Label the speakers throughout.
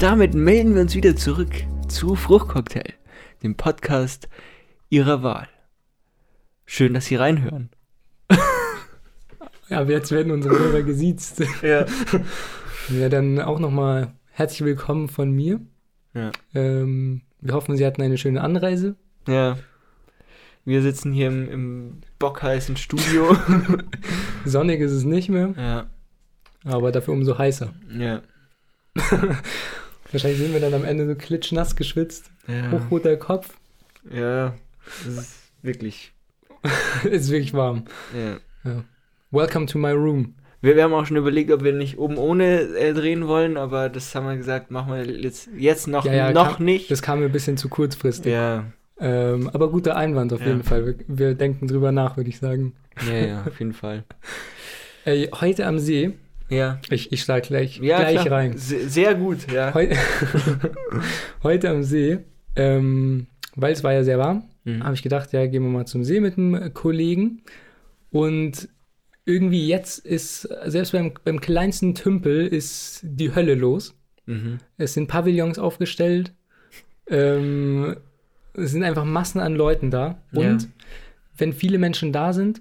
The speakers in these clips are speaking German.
Speaker 1: Und damit melden wir uns wieder zurück zu Fruchtcocktail, dem Podcast Ihrer Wahl. Schön, dass Sie reinhören.
Speaker 2: Ja, aber jetzt werden unsere Hörer gesiezt.
Speaker 1: Ja.
Speaker 2: Ja, dann auch nochmal herzlich willkommen von mir.
Speaker 1: Ja.
Speaker 2: Ähm, wir hoffen, Sie hatten eine schöne Anreise.
Speaker 1: ja. Wir sitzen hier im, im bockheißen Studio.
Speaker 2: Sonnig ist es nicht mehr,
Speaker 1: ja.
Speaker 2: aber dafür umso heißer.
Speaker 1: Ja.
Speaker 2: Wahrscheinlich sind wir dann am Ende so klitschnass geschwitzt,
Speaker 1: Ja.
Speaker 2: hochroter Kopf.
Speaker 1: Ja. Das ist wirklich.
Speaker 2: ist wirklich warm.
Speaker 1: Ja.
Speaker 2: Welcome to my room.
Speaker 1: Wir, wir haben auch schon überlegt, ob wir nicht oben ohne äh, drehen wollen, aber das haben wir gesagt, machen wir jetzt, jetzt noch,
Speaker 2: Ja, ja,
Speaker 1: noch
Speaker 2: kam-
Speaker 1: nicht.
Speaker 2: Das kam mir ein bisschen zu kurzfristig.
Speaker 1: ja.
Speaker 2: Ähm, aber guter Einwand auf
Speaker 1: Ja.
Speaker 2: jeden Fall. Wir, wir denken drüber nach, würde ich sagen.
Speaker 1: ja, ja, auf jeden Fall.
Speaker 2: Ey, heute am See,
Speaker 1: Ja.
Speaker 2: ich, ich schlage gleich,
Speaker 1: Ja,
Speaker 2: gleich
Speaker 1: klar.
Speaker 2: rein.
Speaker 1: Se- Sehr gut, ja.
Speaker 2: Heu heute am See, ähm, weil es war ja sehr warm,
Speaker 1: Mhm.
Speaker 2: habe ich gedacht, ja, gehen wir mal zum See mit einem Kollegen. Und irgendwie jetzt ist, selbst beim, beim kleinsten Tümpel ist die Hölle los.
Speaker 1: Mhm.
Speaker 2: Es sind Pavillons aufgestellt. Ähm, es sind einfach Massen an Leuten da. Und
Speaker 1: Ja.
Speaker 2: wenn viele Menschen da sind,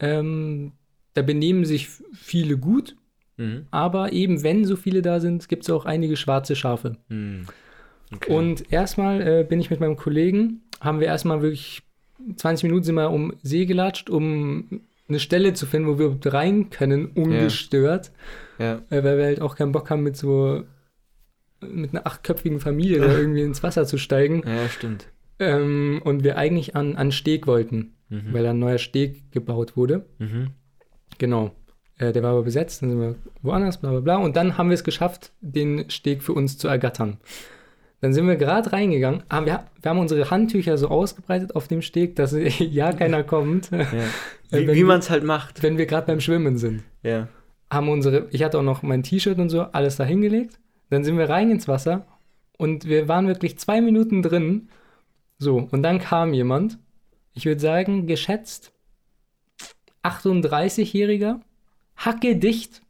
Speaker 2: ähm, da benehmen sich viele gut.
Speaker 1: Mhm.
Speaker 2: Aber eben, wenn so viele da sind, gibt es auch einige schwarze Schafe.
Speaker 1: Mhm. Okay.
Speaker 2: Und erstmal äh, bin ich mit meinem Kollegen, haben wir erstmal wirklich 20 Minuten sind wir um See gelatscht, um eine Stelle zu finden, wo wir rein können, ungestört.
Speaker 1: ja.
Speaker 2: Äh, weil wir halt auch keinen Bock haben, mit so mit einer achtköpfigen Familie da irgendwie ins Wasser zu steigen.
Speaker 1: ja, stimmt.
Speaker 2: Ähm, und wir eigentlich an, an Steg wollten,
Speaker 1: Mhm.
Speaker 2: weil da ein neuer Steg gebaut wurde.
Speaker 1: Mhm.
Speaker 2: Genau. Äh, der war aber besetzt, dann sind wir woanders, bla bla bla. Und dann haben wir es geschafft, den Steg für uns zu ergattern. Dann sind wir gerade reingegangen, aber wir, wir haben unsere Handtücher so ausgebreitet auf dem Steg, dass ja keiner kommt,
Speaker 1: Ja. Wie, wie man es halt macht.
Speaker 2: wenn wir gerade beim Schwimmen sind.
Speaker 1: Ja.
Speaker 2: Haben unsere, ich hatte auch noch mein T-Shirt und so, alles da hingelegt. Dann sind wir rein ins Wasser und wir waren wirklich zwei Minuten drin. So, und dann kam jemand, ich würde sagen, geschätzt 38-Jähriger, hackedicht,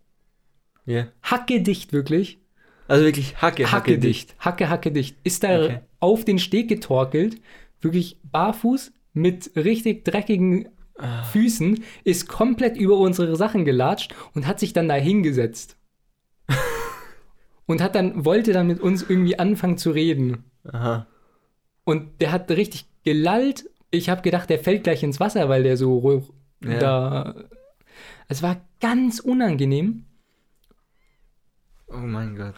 Speaker 1: Ja.
Speaker 2: hackedicht wirklich,
Speaker 1: Also wirklich Hacke, Hacke
Speaker 2: hackedicht, hacke, hackedicht, ist da
Speaker 1: Okay.
Speaker 2: auf den Steg getorkelt, wirklich barfuß mit richtig dreckigen
Speaker 1: Ah.
Speaker 2: Füßen, ist komplett über unsere Sachen gelatscht und hat sich dann da hingesetzt. und hat dann, wollte dann mit uns irgendwie anfangen zu reden.
Speaker 1: Aha.
Speaker 2: Und der hat richtig gelallt. Ich habe gedacht, der fällt gleich ins Wasser, weil der so
Speaker 1: Ja.
Speaker 2: da. Es war ganz unangenehm.
Speaker 1: Oh mein Gott.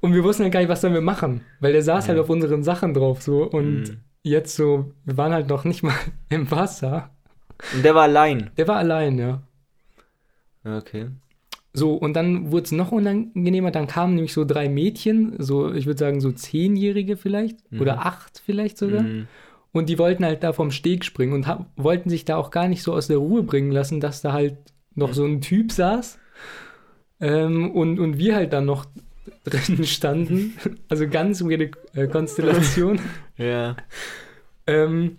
Speaker 2: Und wir wussten halt gar nicht, was sollen wir machen. Weil der saß
Speaker 1: Ja.
Speaker 2: halt auf unseren Sachen drauf so. Und
Speaker 1: Mhm.
Speaker 2: jetzt so, wir waren halt noch nicht mal im Wasser.
Speaker 1: Und der war allein.
Speaker 2: Der war allein, ja.
Speaker 1: Okay.
Speaker 2: So, und dann wurde es noch unangenehmer. Dann kamen nämlich so drei Mädchen, so, ich würde sagen, so zehnjährige vielleicht.
Speaker 1: Mhm.
Speaker 2: Oder acht vielleicht sogar.
Speaker 1: Mhm.
Speaker 2: Und die wollten halt da vom Steg springen und wollten sich da auch gar nicht so aus der Ruhe bringen lassen, dass da halt noch so ein Typ saß. Ähm, und, und wir halt dann noch drin standen. Also ganz weirde äh, Konstellation.
Speaker 1: Ja.
Speaker 2: ähm,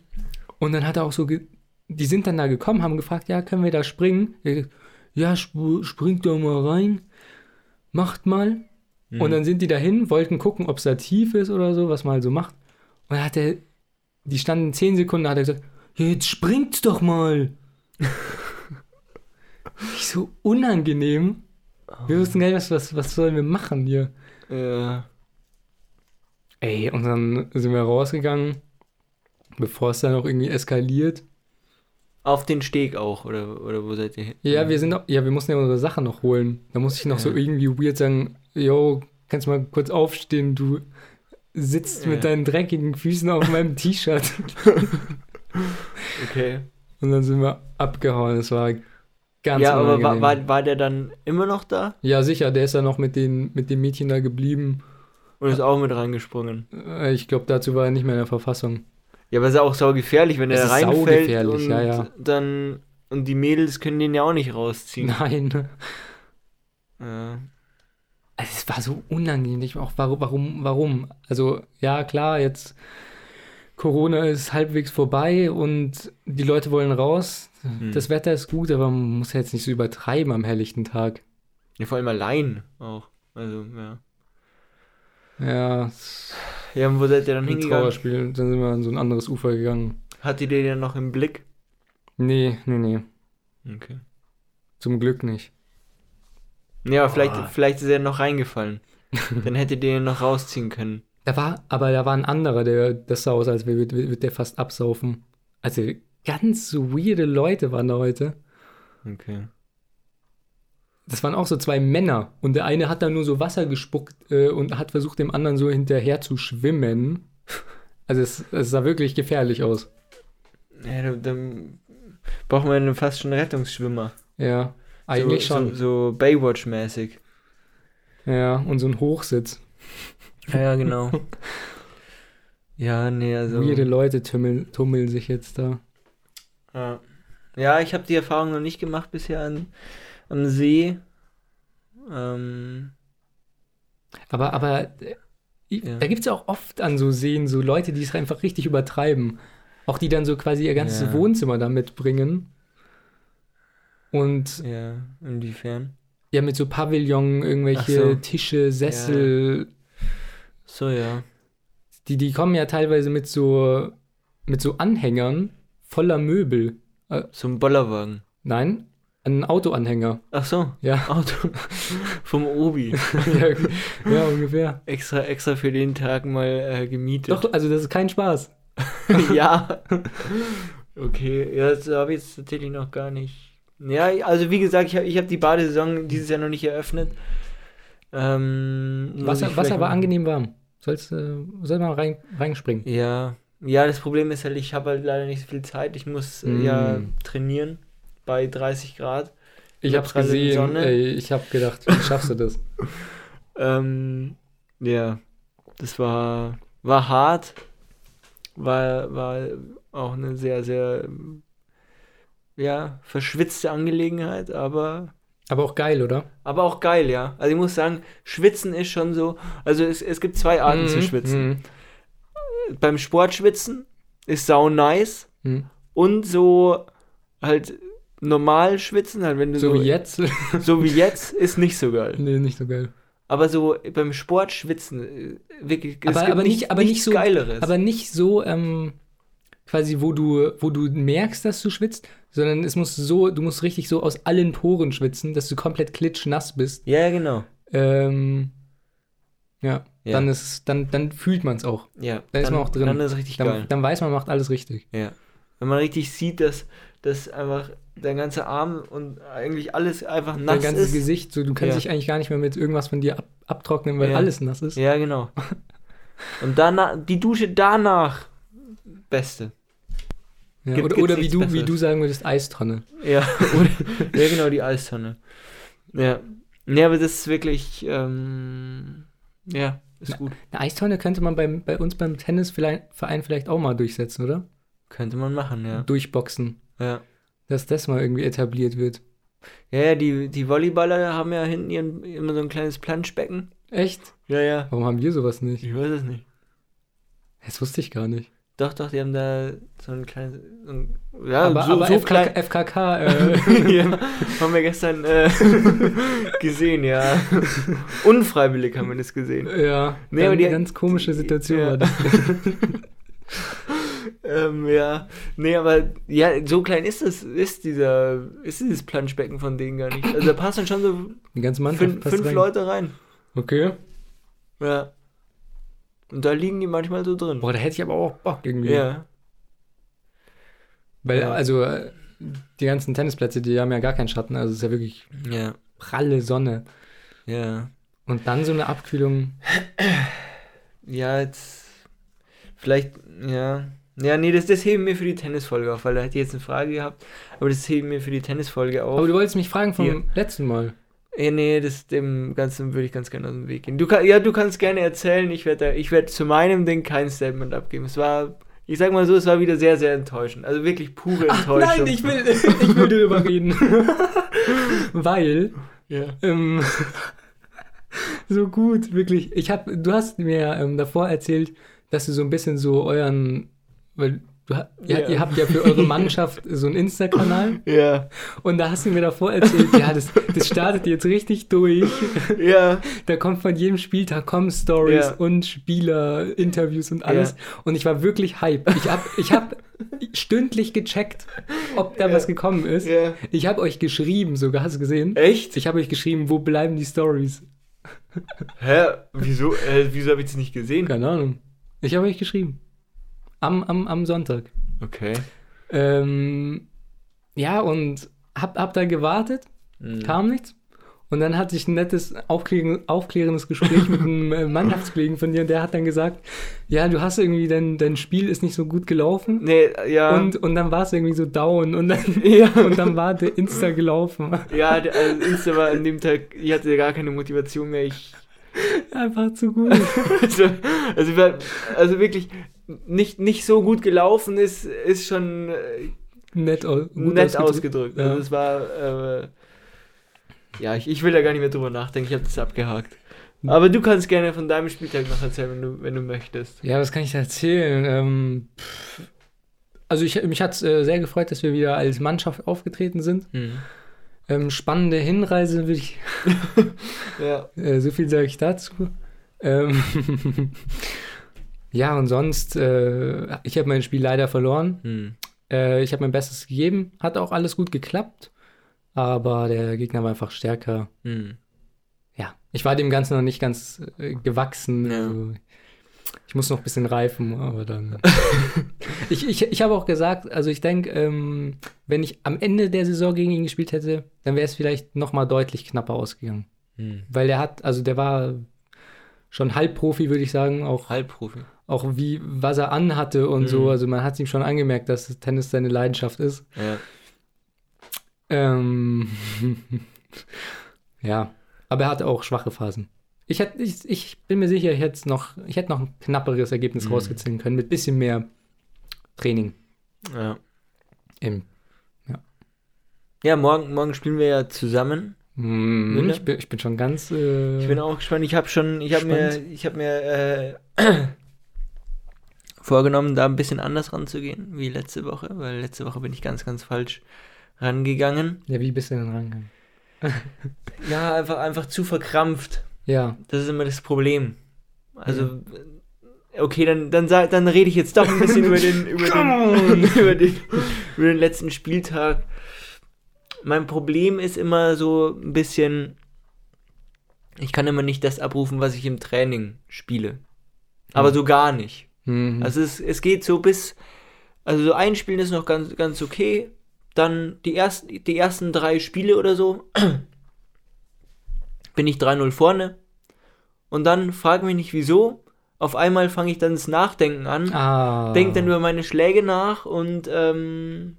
Speaker 2: und dann hat er auch so, die sind dann da gekommen, haben gefragt, ja, können wir da springen? Gesagt, Ja, sp springt doch mal rein, macht mal.
Speaker 1: Mhm.
Speaker 2: Und dann sind die dahin, wollten gucken, ob es da tief ist oder so, was man halt so macht. Und dann hat er, die standen zehn Sekunden, hat er gesagt, ja, jetzt springt doch mal. so unangenehm. Wir wussten gar nicht, was, was, was sollen wir machen hier.
Speaker 1: Ja.
Speaker 2: Ey, und dann sind wir rausgegangen, bevor es dann auch irgendwie eskaliert.
Speaker 1: Auf den Steg auch, oder, oder wo seid ihr hin?
Speaker 2: Ja, wir sind auch, ja, wir mussten ja unsere Sachen noch holen. Da musste ich noch so
Speaker 1: Ja.
Speaker 2: irgendwie weird sagen, yo, kannst du mal kurz aufstehen, du sitzt mit
Speaker 1: Ja.
Speaker 2: deinen dreckigen Füßen auf meinem T-Shirt.
Speaker 1: Okay.
Speaker 2: Und dann sind wir abgehauen. Das war ganz
Speaker 1: ja, aber war, war, war der dann immer noch da?
Speaker 2: ja, sicher, der ist ja noch mit den, mit dem Mädchen da geblieben.
Speaker 1: Und ist auch mit reingesprungen?
Speaker 2: Äh, Ich glaube, dazu war er nicht mehr in der Verfassung.
Speaker 1: Ja, aber ist ja auch sau gefährlich, wenn
Speaker 2: Es ist
Speaker 1: reinfällt und
Speaker 2: ja, ja.
Speaker 1: dann und die Mädels können den ja auch nicht rausziehen.
Speaker 2: Nein.
Speaker 1: Ja.
Speaker 2: Also, es war so unangenehm. Ich auch, warum, warum, warum? Also, ja, klar, jetzt Corona ist halbwegs vorbei und die Leute wollen raus.
Speaker 1: Hm.
Speaker 2: Das Wetter ist gut, aber man muss ja jetzt nicht so übertreiben am helllichten Tag.
Speaker 1: ja, vor allem allein auch. Also, ja.
Speaker 2: Ja,
Speaker 1: Ja, und wo seid ihr dann
Speaker 2: ein
Speaker 1: hingegangen?
Speaker 2: Trauerspiel. Dann sind wir an so ein anderes Ufer gegangen.
Speaker 1: Hattet ihr den noch im Blick?
Speaker 2: Nee, nee, nee.
Speaker 1: Okay.
Speaker 2: Zum Glück nicht.
Speaker 1: Ja, vielleicht,
Speaker 2: Boah.
Speaker 1: vielleicht ist er noch reingefallen. dann hättet ihr ihn noch rausziehen können.
Speaker 2: Da war, aber da war ein anderer, der, das sah aus, als würde wird der fast absaufen. Also ganz weirde Leute waren da heute.
Speaker 1: Okay.
Speaker 2: Das waren auch so zwei Männer. Und der eine hat da nur so Wasser gespuckt äh, und hat versucht, dem anderen so hinterher zu schwimmen. Also es, es sah wirklich gefährlich aus.
Speaker 1: Ja, dann, dann braucht man fast schon Rettungsschwimmer.
Speaker 2: Ja, eigentlich
Speaker 1: so,
Speaker 2: schon.
Speaker 1: So, so Baywatch-mäßig.
Speaker 2: Ja, und so ein Hochsitz.
Speaker 1: Ja, ja, genau. ja, nee, also.
Speaker 2: Weirde Leute tummeln, tummeln sich jetzt da.
Speaker 1: Ja, ja ich habe die Erfahrung noch nicht gemacht bisher an, am See. Ähm,
Speaker 2: Aber, aber äh,
Speaker 1: Ja.
Speaker 2: da gibt es ja auch oft an so Seen so Leute, die es einfach richtig übertreiben. Auch die dann so quasi ihr ganzes
Speaker 1: Ja.
Speaker 2: Wohnzimmer da mitbringen. Und
Speaker 1: ja, inwiefern?
Speaker 2: ja, mit so Pavillon, irgendwelche
Speaker 1: so.
Speaker 2: Tische, Sessel,
Speaker 1: So, ja.
Speaker 2: die, die kommen ja teilweise mit so, mit so Anhängern voller Möbel.
Speaker 1: So ein Bollerwagen.
Speaker 2: Nein, ein Autoanhänger.
Speaker 1: Ach so,
Speaker 2: Ja,
Speaker 1: Auto. Vom Obi.
Speaker 2: ja, ja, ungefähr.
Speaker 1: extra, extra für den Tag mal äh, gemietet.
Speaker 2: Doch, also das ist kein Spaß.
Speaker 1: ja. Okay, ja, das habe ich jetzt tatsächlich noch gar nicht. Ja, also wie gesagt, ich habe ich hab die Badesaison dieses Jahr noch nicht eröffnet. Ähm,
Speaker 2: Wasser, Wasser war angenehm warm. Sollst, äh, soll mal rein, reinspringen.
Speaker 1: Ja, ja, das Problem ist halt, ich habe halt leider nicht so viel Zeit. Ich muss äh,
Speaker 2: Mm.
Speaker 1: ja trainieren bei 30 Grad.
Speaker 2: Ich hab's gesehen,
Speaker 1: Sonne.
Speaker 2: ey, ich hab gedacht, wie schaffst du das?
Speaker 1: Ähm, ja, das war, war hart. War, war auch eine sehr, sehr, ja, verschwitzte Angelegenheit, aber,
Speaker 2: Aber auch geil, oder?
Speaker 1: aber auch geil, ja. Also ich muss sagen, Schwitzen ist schon so, also es, es gibt zwei Arten zu
Speaker 2: Mhm,
Speaker 1: schwitzen.
Speaker 2: mhm,
Speaker 1: Beim Sportschwitzen ist sau nice
Speaker 2: mhm.
Speaker 1: und so halt normal schwitzen, halt wenn du
Speaker 2: So
Speaker 1: so,
Speaker 2: wie jetzt?
Speaker 1: so wie jetzt, ist nicht so geil.
Speaker 2: nee, nicht so geil.
Speaker 1: Aber so beim Sport schwitzen, äh, wirklich,
Speaker 2: Aber- aber nicht- aber nicht so-
Speaker 1: Geileres.
Speaker 2: Aber nicht so, ähm, quasi, wo du, wo du merkst, dass du schwitzt, sondern es muss so, du musst richtig so aus allen Poren schwitzen, dass du komplett klitschnass bist.
Speaker 1: ja, genau.
Speaker 2: Ähm, ja,
Speaker 1: Ja.
Speaker 2: dann ist dann, dann fühlt man es auch.
Speaker 1: Ja,
Speaker 2: Da ist
Speaker 1: dann,
Speaker 2: man auch drin.
Speaker 1: Dann ist es richtig
Speaker 2: Dann,
Speaker 1: geil.
Speaker 2: dann weiß man, macht alles richtig.
Speaker 1: Ja. Wenn man richtig sieht, dass, dass einfach dein ganzer Arm und eigentlich alles einfach nass
Speaker 2: Dein ganzes
Speaker 1: ist.
Speaker 2: Gesicht, so, du kannst
Speaker 1: Ja.
Speaker 2: dich eigentlich gar nicht mehr mit irgendwas von dir ab, abtrocknen, weil
Speaker 1: Ja.
Speaker 2: alles nass ist.
Speaker 1: Ja, genau. Und danach, die Dusche danach, beste.
Speaker 2: Ja,
Speaker 1: Gibt-
Speaker 2: oder oder wie, du, wie du sagen würdest, Eistonne.
Speaker 1: Ja, oder, ja genau, die Eistonne. Ja. Nee, aber das ist wirklich, ähm, ja, ist gut.
Speaker 2: Eine Eistonne könnte man beim, bei uns beim Tennisverein vielleicht auch mal durchsetzen, oder?
Speaker 1: Könnte man machen, ja.
Speaker 2: Durchboxen.
Speaker 1: Ja.
Speaker 2: Dass das mal irgendwie etabliert wird.
Speaker 1: Ja, ja, die, die Volleyballer haben ja hinten ihren, immer so ein kleines Planschbecken.
Speaker 2: Echt?
Speaker 1: Ja, ja.
Speaker 2: Warum haben wir sowas nicht?
Speaker 1: Ich weiß es nicht.
Speaker 2: Das wusste ich gar nicht.
Speaker 1: Doch, doch, die haben da so ein kleines. Ja,
Speaker 2: aber
Speaker 1: so,
Speaker 2: aber
Speaker 1: so
Speaker 2: FK,
Speaker 1: klein.
Speaker 2: FKK, äh,
Speaker 1: ja, haben wir gestern äh, gesehen, ja. Unfreiwillig haben wir das gesehen.
Speaker 2: ja,
Speaker 1: Nee, aber die-
Speaker 2: ganz komische Situation
Speaker 1: ja.
Speaker 2: war das.
Speaker 1: Ähm, ja. Nee, aber ja, so klein ist es, ist dieser, ist dieses Planschbecken von denen gar nicht. Also da passen schon so
Speaker 2: Die passt
Speaker 1: fünf
Speaker 2: rein.
Speaker 1: Leute rein.
Speaker 2: Okay.
Speaker 1: Ja. Und da liegen die manchmal so drin.
Speaker 2: Boah, da hätte ich aber auch Bock irgendwie.
Speaker 1: Ja.
Speaker 2: Weil,
Speaker 1: Ja.
Speaker 2: also, äh, die ganzen Tennisplätze, die haben ja gar keinen Schatten. Also, es ist ja wirklich
Speaker 1: Ja.
Speaker 2: pralle Sonne.
Speaker 1: Ja.
Speaker 2: Und dann so eine Abkühlung.
Speaker 1: Ja, jetzt. Vielleicht, ja. Ja, nee, das, das heben wir für die Tennisfolge auf, weil da hätte ich jetzt eine Frage gehabt. Aber das heben wir für die Tennisfolge auf.
Speaker 2: Aber du wolltest mich fragen vom
Speaker 1: Hier.
Speaker 2: letzten Mal.
Speaker 1: Ja, nee, das, dem Ganzen würde ich ganz gerne aus dem Weg gehen. Du kann, ja, du kannst gerne erzählen. Ich werde ich werd zu meinem Ding kein Statement abgeben. Es war, ich sag mal so, es war wieder sehr, sehr enttäuschend. Also wirklich pure Enttäuschung.
Speaker 2: Nein, ich will, ich will darüber reden. Weil,
Speaker 1: Ja.
Speaker 2: ähm, so gut, wirklich. Ich hab, du hast mir ähm, davor erzählt, dass du so ein bisschen so euren, weil Du,
Speaker 1: Ja.
Speaker 2: ihr habt ja für eure Mannschaft so einen Insta-Kanal
Speaker 1: Ja.
Speaker 2: und da hast du mir davor erzählt, ja, das, das startet jetzt richtig durch.
Speaker 1: Ja.
Speaker 2: Da kommt von jedem Spieltag kommen Stories und Spieler, Interviews und alles. Und ich war wirklich hype. Ich habe ich hab stündlich gecheckt, ob da was gekommen ist.
Speaker 1: Ja.
Speaker 2: Ich habe euch geschrieben, sogar hast du gesehen?
Speaker 1: Echt?
Speaker 2: Ich habe euch geschrieben, wo bleiben die Stories?
Speaker 1: Hä? Wieso? Äh, wieso habe ich das nicht gesehen?
Speaker 2: Keine Ahnung. Ich habe euch geschrieben. Am, am, am Sonntag.
Speaker 1: Okay.
Speaker 2: Ähm, ja, und hab, hab da gewartet,
Speaker 1: Mhm.
Speaker 2: kam nichts. Und dann hatte ich ein nettes, aufklären, aufklärendes Gespräch mit einem äh, Mannschaftskollegen von dir und der hat dann gesagt, ja, du hast irgendwie, dein, dein Spiel ist nicht so gut gelaufen.
Speaker 1: Nee, ja.
Speaker 2: Und, und dann war es irgendwie so down und dann,
Speaker 1: ja.
Speaker 2: und dann war der Insta gelaufen.
Speaker 1: Ja, der, also Insta war an dem Tag, ich hatte gar keine Motivation mehr. Ich,
Speaker 2: Einfach zu gut.
Speaker 1: also, also, also wirklich nicht, nicht so gut gelaufen ist, ist schon äh,
Speaker 2: Nett, au-
Speaker 1: nett ausgedrückt.
Speaker 2: Ja.
Speaker 1: Also es war, äh, ja, ich, ich will da gar nicht mehr drüber nachdenken, ich habe das abgehakt. Aber du kannst gerne von deinem Spieltag noch erzählen, wenn du, wenn du möchtest.
Speaker 2: Ja, was kann ich da erzählen? Ähm, also ich, mich hat es äh, sehr gefreut, dass wir wieder als Mannschaft aufgetreten sind. Ähm, spannende Hinreise, würde ich,
Speaker 1: Ja.
Speaker 2: äh, so viel sage ich dazu. Ähm, ja, und sonst, äh, ich habe mein Spiel leider verloren.
Speaker 1: Hm.
Speaker 2: Äh, ich habe mein Bestes gegeben, hat auch alles gut geklappt, aber der Gegner war einfach stärker.
Speaker 1: Hm.
Speaker 2: Ja, ich war dem Ganzen noch nicht ganz äh, gewachsen.
Speaker 1: Ja.
Speaker 2: Also, ich muss noch ein bisschen reifen, aber dann. ich ich, ich habe auch gesagt, also ich denke, ähm, wenn ich am Ende der Saison gegen ihn gespielt hätte, dann wäre es vielleicht noch mal deutlich knapper ausgegangen.
Speaker 1: Hm.
Speaker 2: Weil der hat, also der war schon Halbprofi, würde ich sagen, auch,
Speaker 1: Halbprofi.
Speaker 2: Auch wie, was er anhatte und
Speaker 1: Mhm.
Speaker 2: so. Also man hat ihm schon angemerkt, dass Tennis seine Leidenschaft ist.
Speaker 1: Ja.
Speaker 2: Ähm, ja, aber er hatte auch schwache Phasen. Ich, hätt, ich, ich bin mir sicher, ich hätte noch, ich hätte noch ein knapperes Ergebnis
Speaker 1: Mhm.
Speaker 2: rausgezogen können mit bisschen mehr Training.
Speaker 1: ja.
Speaker 2: Im,
Speaker 1: Ja, morgen, morgen spielen wir ja zusammen.
Speaker 2: mm,
Speaker 1: Wille?
Speaker 2: ich, bin, ich bin schon ganz. Äh,
Speaker 1: Ich bin auch gespannt. Ich habe schon, ich habe mir, ich habe mir äh, vorgenommen, da ein bisschen anders ranzugehen wie letzte Woche, weil letzte Woche bin ich ganz, ganz falsch rangegangen.
Speaker 2: ja, wie bist du denn rangegangen?
Speaker 1: Ja, einfach, einfach zu verkrampft.
Speaker 2: Ja,
Speaker 1: Das ist immer das Problem. Also, okay, dann, dann, dann rede ich jetzt doch ein bisschen über den, über den, über den, über den letzten Spieltag. Mein Problem ist immer so ein bisschen, ich kann immer nicht das abrufen, was ich im Training spiele. Aber
Speaker 2: Mhm.
Speaker 1: so gar nicht.
Speaker 2: Mhm.
Speaker 1: Also es, es geht so bis, also so einspielen ist noch ganz, ganz okay. Dann die ersten, die ersten drei Spiele oder so bin ich 3-0 vorne. Und dann frag mich nicht wieso. Auf einmal fange ich dann das Nachdenken an,
Speaker 2: ah,
Speaker 1: denk dann über meine Schläge nach und ähm,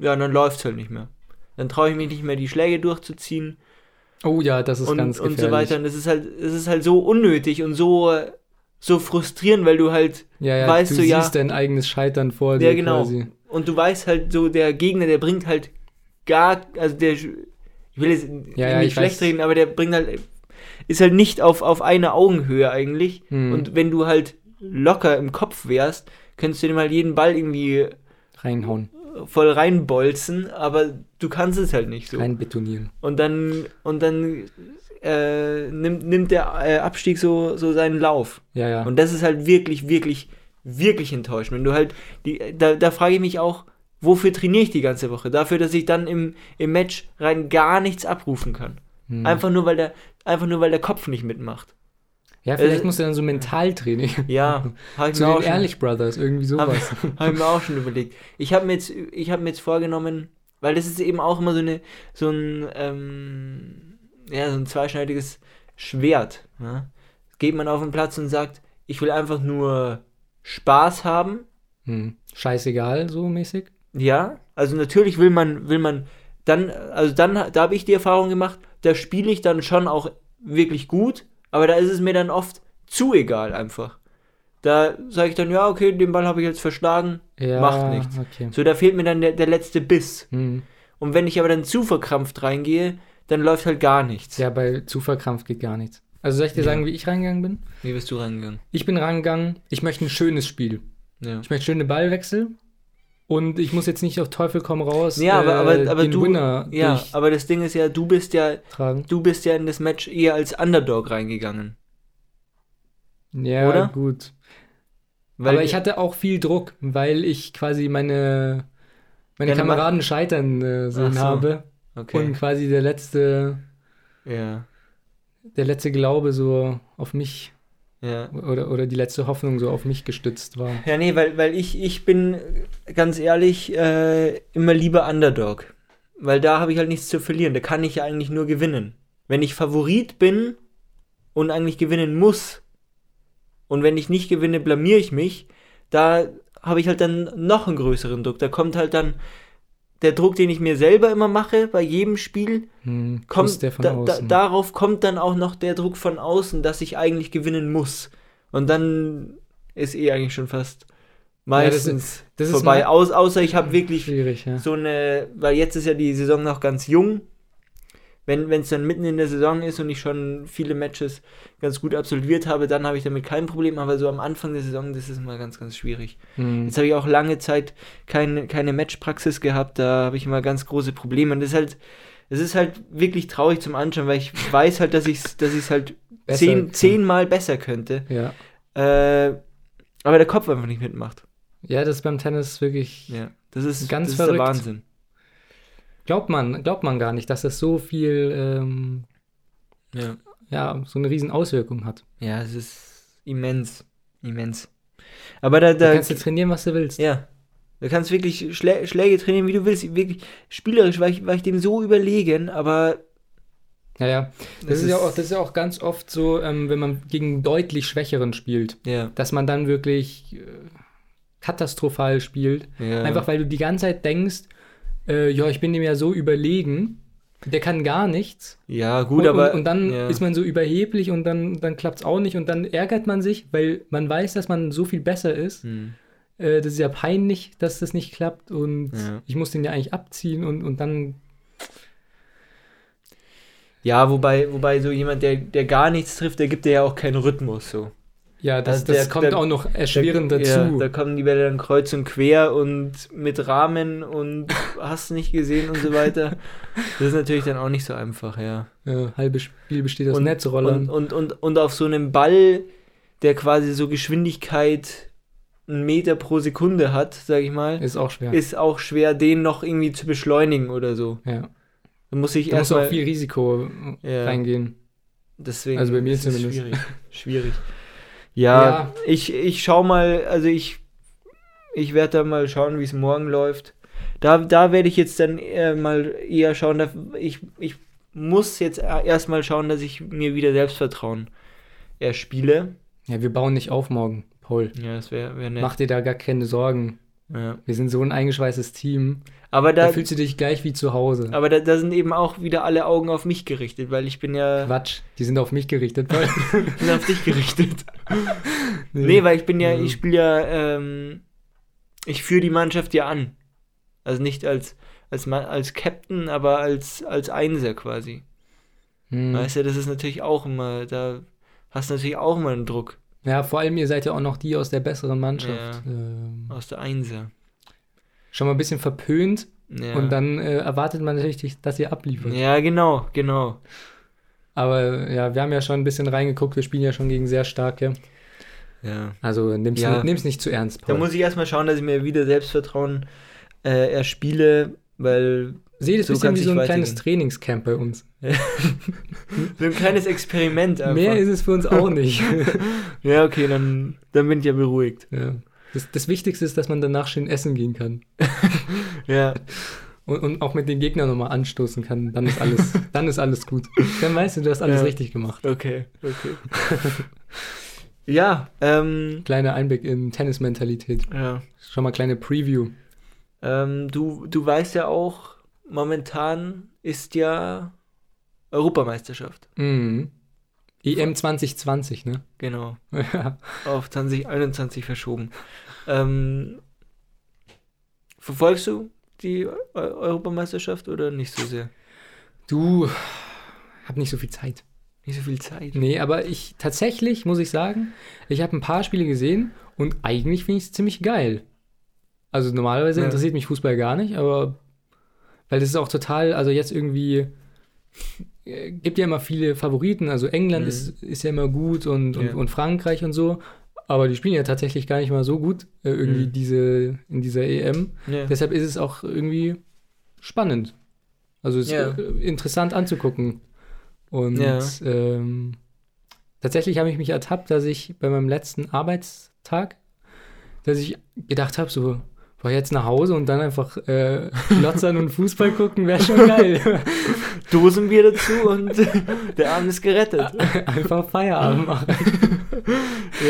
Speaker 1: ja, dann läuft's halt nicht mehr. Dann traue ich mich nicht mehr, die Schläge durchzuziehen
Speaker 2: Oh ja, das ist
Speaker 1: und,
Speaker 2: ganz
Speaker 1: und
Speaker 2: gefährlich.
Speaker 1: so weiter. Und es ist halt, es ist halt so unnötig und so, äh, so frustrierend, weil du halt
Speaker 2: Ja, ja,
Speaker 1: weißt
Speaker 2: du
Speaker 1: du, ja-
Speaker 2: siehst dein eigenes Scheitern vor
Speaker 1: Ja,
Speaker 2: dir
Speaker 1: genau.
Speaker 2: quasi.
Speaker 1: Und du weißt halt so, der Gegner, der bringt halt gar, also der, ich will jetzt
Speaker 2: Ja, ja,
Speaker 1: nicht
Speaker 2: ich
Speaker 1: schlecht
Speaker 2: weiß.
Speaker 1: reden, aber der bringt halt, ist halt nicht auf, auf eine Augenhöhe eigentlich.
Speaker 2: Hm.
Speaker 1: Und wenn du halt locker im Kopf wärst, könntest du dem halt jeden Ball irgendwie
Speaker 2: Reinhauen,
Speaker 1: voll reinbolzen, aber du kannst es halt nicht so.
Speaker 2: reinbetonieren.
Speaker 1: Und dann, und dann äh, nimmt, nimmt der äh, Abstieg so, so seinen Lauf.
Speaker 2: Ja, ja.
Speaker 1: Und das ist halt wirklich, wirklich, wirklich enttäuschend. Wenn du halt, die, da, da frage ich mich auch, wofür trainiere ich die ganze Woche? Dafür, dass ich dann im, im Match rein gar nichts abrufen kann.
Speaker 2: Hm.
Speaker 1: Einfach nur, weil der, einfach nur, weil der Kopf nicht mitmacht.
Speaker 2: ja, vielleicht
Speaker 1: äh,
Speaker 2: musst du dann so Mentaltraining.
Speaker 1: Ja, habe ich,
Speaker 2: Zu
Speaker 1: mir auch schon-
Speaker 2: Ehrlich Brothers, irgendwie sowas.
Speaker 1: hab ich mir auch schon überlegt. Ich habe mir, jetzt- ich hab mir jetzt vorgenommen, weil das ist eben auch immer so, eine, so ein, ähm, ja, so ein zweischneidiges Schwert. Ja? Geht man auf den Platz und sagt, ich will einfach nur Spaß haben,
Speaker 2: Hm. Scheißegal, so mäßig.
Speaker 1: Ja, also natürlich will man, will man dann, also dann, da habe ich die Erfahrung gemacht, da spiele ich dann schon auch wirklich gut, aber da ist es mir dann oft zu egal einfach. Da sage ich dann, ja, okay, den Ball habe ich jetzt verschlagen,
Speaker 2: Ja,
Speaker 1: macht nichts.
Speaker 2: Okay.
Speaker 1: So, da fehlt mir dann der, der letzte Biss.
Speaker 2: Hm.
Speaker 1: Und wenn ich aber dann zu verkrampft reingehe, dann läuft halt gar nichts.
Speaker 2: Ja, bei zu verkrampft geht gar nichts. Also soll ich dir
Speaker 1: Ja.
Speaker 2: sagen, wie ich reingegangen bin?
Speaker 1: Wie bist du reingegangen?
Speaker 2: Ich bin reingegangen, ich möchte ein schönes Spiel.
Speaker 1: Ja.
Speaker 2: Ich möchte schöne Ballwechsel. Und ich muss jetzt nicht auf Teufel komm raus
Speaker 1: Ja, aber, aber,
Speaker 2: äh,
Speaker 1: aber du,
Speaker 2: Winner
Speaker 1: ja, aber das Ding ist ja, du bist ja,
Speaker 2: durchtragen.
Speaker 1: du bist ja in das Match eher als Underdog reingegangen.
Speaker 2: Ja,
Speaker 1: Oder?
Speaker 2: gut.
Speaker 1: Weil
Speaker 2: aber ich hatte auch viel Druck, weil ich quasi meine, meine Kameraden scheitern äh, sehen
Speaker 1: so.
Speaker 2: habe.
Speaker 1: Okay,
Speaker 2: Und quasi der letzte,
Speaker 1: ja,
Speaker 2: der letzte Glaube so auf mich
Speaker 1: ja.
Speaker 2: oder, oder die letzte Hoffnung so auf mich gestützt war.
Speaker 1: Ja, nee, weil, weil ich, ich bin ganz ehrlich äh, immer lieber Underdog. Weil da habe ich halt nichts zu verlieren. Da kann ich ja eigentlich nur gewinnen. Wenn ich Favorit bin und eigentlich gewinnen muss und wenn ich nicht gewinne, blamier ich mich, da habe ich halt dann noch einen größeren Druck. Da kommt halt dann der Druck, den ich mir selber immer mache bei jedem Spiel,
Speaker 2: Hm,
Speaker 1: kommt da, da, darauf kommt dann auch noch der Druck von außen, dass ich eigentlich gewinnen muss. Und dann ist eh eigentlich schon fast
Speaker 2: Ja, das ist-
Speaker 1: meistens
Speaker 2: das ist
Speaker 1: vorbei.
Speaker 2: mal-
Speaker 1: Aus, außer ich habe wirklich
Speaker 2: ja.
Speaker 1: so eine, weil jetzt ist ja die Saison noch ganz jung. Wenn es dann mitten in der Saison ist und ich schon viele Matches ganz gut absolviert habe, dann habe ich damit kein Problem. Aber so am Anfang der Saison, das ist immer ganz, ganz schwierig.
Speaker 2: Hm.
Speaker 1: Jetzt habe ich auch lange Zeit keine, keine Matchpraxis gehabt, da habe ich immer ganz große Probleme. Und das ist halt, es ist halt wirklich traurig zum Anschauen, weil ich weiß halt, dass ich es dass ich's halt
Speaker 2: Besser
Speaker 1: zehn, zehnmal besser könnte.
Speaker 2: Ja.
Speaker 1: Äh, aber der Kopf einfach nicht mitmacht.
Speaker 2: ja, das ist beim Tennis wirklich.
Speaker 1: Ja, das ist,
Speaker 2: Ganz
Speaker 1: das ist
Speaker 2: verrückt.
Speaker 1: der Wahnsinn.
Speaker 2: Glaubt man, glaubt man gar nicht, dass das so viel, ähm,
Speaker 1: Ja.
Speaker 2: ja, so eine riesen Auswirkung hat.
Speaker 1: ja, es ist immens. Immens. Aber da,
Speaker 2: Da
Speaker 1: da
Speaker 2: kannst du trainieren, was du willst.
Speaker 1: ja. Da kannst du wirklich Schlä Schläge trainieren, wie du willst. Wirklich spielerisch war ich, war ich dem so überlegen, aber
Speaker 2: Ja, ja. Das, ist, ja auch, das ist ja auch ganz oft so, ähm, wenn man gegen deutlich Schwächeren spielt,
Speaker 1: ja,
Speaker 2: dass man dann wirklich äh, katastrophal spielt.
Speaker 1: ja.
Speaker 2: Einfach weil du die ganze Zeit denkst, äh, ja, ich bin dem ja so überlegen, der kann gar nichts.
Speaker 1: Ja, gut,
Speaker 2: und,
Speaker 1: aber.
Speaker 2: und, und dann
Speaker 1: ja.
Speaker 2: ist man so überheblich und dann, dann klappt es auch nicht und dann ärgert man sich, weil man weiß, dass man so viel besser ist.
Speaker 1: Hm.
Speaker 2: Äh, das ist ja peinlich, dass das nicht klappt und
Speaker 1: Ja.
Speaker 2: ich muss den ja eigentlich abziehen und, und dann,
Speaker 1: Ja, wobei, wobei so jemand, der, der gar nichts trifft, der gibt dir ja auch keinen Rhythmus so.
Speaker 2: Ja, das,
Speaker 1: Also der-
Speaker 2: das kommt
Speaker 1: der-
Speaker 2: auch noch erschwerend
Speaker 1: da,
Speaker 2: dazu.
Speaker 1: Ja, da kommen die Bälle dann kreuz und quer und mit Rahmen und hast nicht gesehen und so weiter. Das ist natürlich dann auch nicht so einfach, ja.
Speaker 2: Ja, halbes Spiel besteht aus
Speaker 1: und,
Speaker 2: Netzrollern.
Speaker 1: und, und, und, und auf so einem Ball, der quasi so Geschwindigkeit einen Meter pro Sekunde hat, sag ich mal,
Speaker 2: ist auch schwer.
Speaker 1: ist auch schwer, den noch irgendwie zu beschleunigen oder so.
Speaker 2: ja.
Speaker 1: Da muss ich
Speaker 2: Da muss auch viel Risiko
Speaker 1: Ja.
Speaker 2: reingehen.
Speaker 1: Deswegen
Speaker 2: Also bei mir
Speaker 1: ist es. Schwierig. schwierig. Ja,
Speaker 2: Ja.
Speaker 1: ich, ich schau mal, also ich, ich werde da mal schauen, wie es morgen läuft. Da, da werde ich jetzt dann eher mal eher schauen, da, ich, ich muss jetzt erstmal schauen, dass ich mir wieder Selbstvertrauen erspiele.
Speaker 2: Ja, wir bauen nicht auf morgen, Paul.
Speaker 1: Ja, das wäre wär nett.
Speaker 2: Mach dir da gar keine Sorgen.
Speaker 1: Ja.
Speaker 2: Wir sind so ein eingeschweißtes Team.
Speaker 1: Aber
Speaker 2: Da,
Speaker 1: da,
Speaker 2: fühlst du dich gleich wie zu Hause.
Speaker 1: aber da, da sind eben auch wieder alle Augen auf mich gerichtet, weil ich bin ja
Speaker 2: Quatsch, die sind auf mich gerichtet. Paul.
Speaker 1: bin auf dich gerichtet. Nee, weil ich bin ja, ich spiele ja, ähm, ich führe die Mannschaft ja an. Also nicht als, als, als Captain, aber als, als Einser quasi.
Speaker 2: Hm.
Speaker 1: Weißt du, das ist natürlich auch immer, da hast du natürlich auch immer einen Druck
Speaker 2: Ja, vor allem ihr seid ja auch noch die aus der besseren Mannschaft.
Speaker 1: Ja.
Speaker 2: Ähm,
Speaker 1: aus der Einser.
Speaker 2: schon mal ein bisschen verpönt
Speaker 1: Ja.
Speaker 2: und dann äh, erwartet man natürlich, dass ihr abliefert.
Speaker 1: ja, genau, genau.
Speaker 2: Aber ja, wir haben ja schon ein bisschen reingeguckt, wir spielen ja schon gegen sehr starke.
Speaker 1: Ja.
Speaker 2: Also nimm's,
Speaker 1: Ja.
Speaker 2: nimm's nicht zu ernst,
Speaker 1: Da
Speaker 2: Paul.
Speaker 1: muss ich erstmal schauen, dass ich mir wieder Selbstvertrauen äh, erspiele, weil
Speaker 2: Seht es
Speaker 1: so
Speaker 2: ein bisschen wie so ein kleines. Trainingscamp bei uns.
Speaker 1: so ein kleines Experiment einfach.
Speaker 2: Mehr ist es für uns auch nicht.
Speaker 1: ja, okay, dann, dann bin ich ja beruhigt.
Speaker 2: ja. das, das Wichtigste ist, dass man danach schön essen gehen kann.
Speaker 1: Ja,
Speaker 2: Und, und auch mit den Gegnern nochmal anstoßen kann. Dann ist alles, dann ist alles gut. Dann weißt du, du hast alles
Speaker 1: Ja.
Speaker 2: richtig gemacht.
Speaker 1: okay, okay. ja, ähm,
Speaker 2: Kleiner Einblick in Tennismentalität.
Speaker 1: ja.
Speaker 2: Schon mal kleine Preview.
Speaker 1: Ähm, du, du weißt ja auch, momentan ist ja Europameisterschaft.
Speaker 2: Mhm. EM 2020, ne?
Speaker 1: Genau.
Speaker 2: Ja.
Speaker 1: Auf 2021 verschoben. Ähm, verfolgst du die Eu Europameisterschaft oder nicht so sehr?
Speaker 2: Du, hab nicht so viel Zeit.
Speaker 1: Nicht so viel Zeit.
Speaker 2: Nee, aber ich tatsächlich muss ich sagen, ich habe ein paar Spiele gesehen und eigentlich finde ich es ziemlich geil. Also normalerweise
Speaker 1: Ja.
Speaker 2: interessiert mich Fußball gar nicht, aber weil das ist auch total, also jetzt irgendwie äh, gibt ja immer viele Favoriten. Also England
Speaker 1: Mhm.
Speaker 2: ist, ist ja immer gut und, und,
Speaker 1: Ja.
Speaker 2: und Frankreich und so. Aber die spielen ja tatsächlich gar nicht mal so gut äh, irgendwie
Speaker 1: Mhm.
Speaker 2: diese in dieser EM.
Speaker 1: Ja.
Speaker 2: Deshalb ist es auch irgendwie spannend. Also es ist
Speaker 1: Ja.
Speaker 2: äh, interessant anzugucken. Und ähm, tatsächlich habe ich mich ertappt, dass ich bei meinem letzten Arbeitstag, dass ich gedacht habe, so, boah, jetzt nach Hause und dann einfach äh, glotzern und Fußball gucken, wäre schon geil.
Speaker 1: Dosenbier dazu und der Abend ist gerettet.
Speaker 2: einfach Feierabend machen.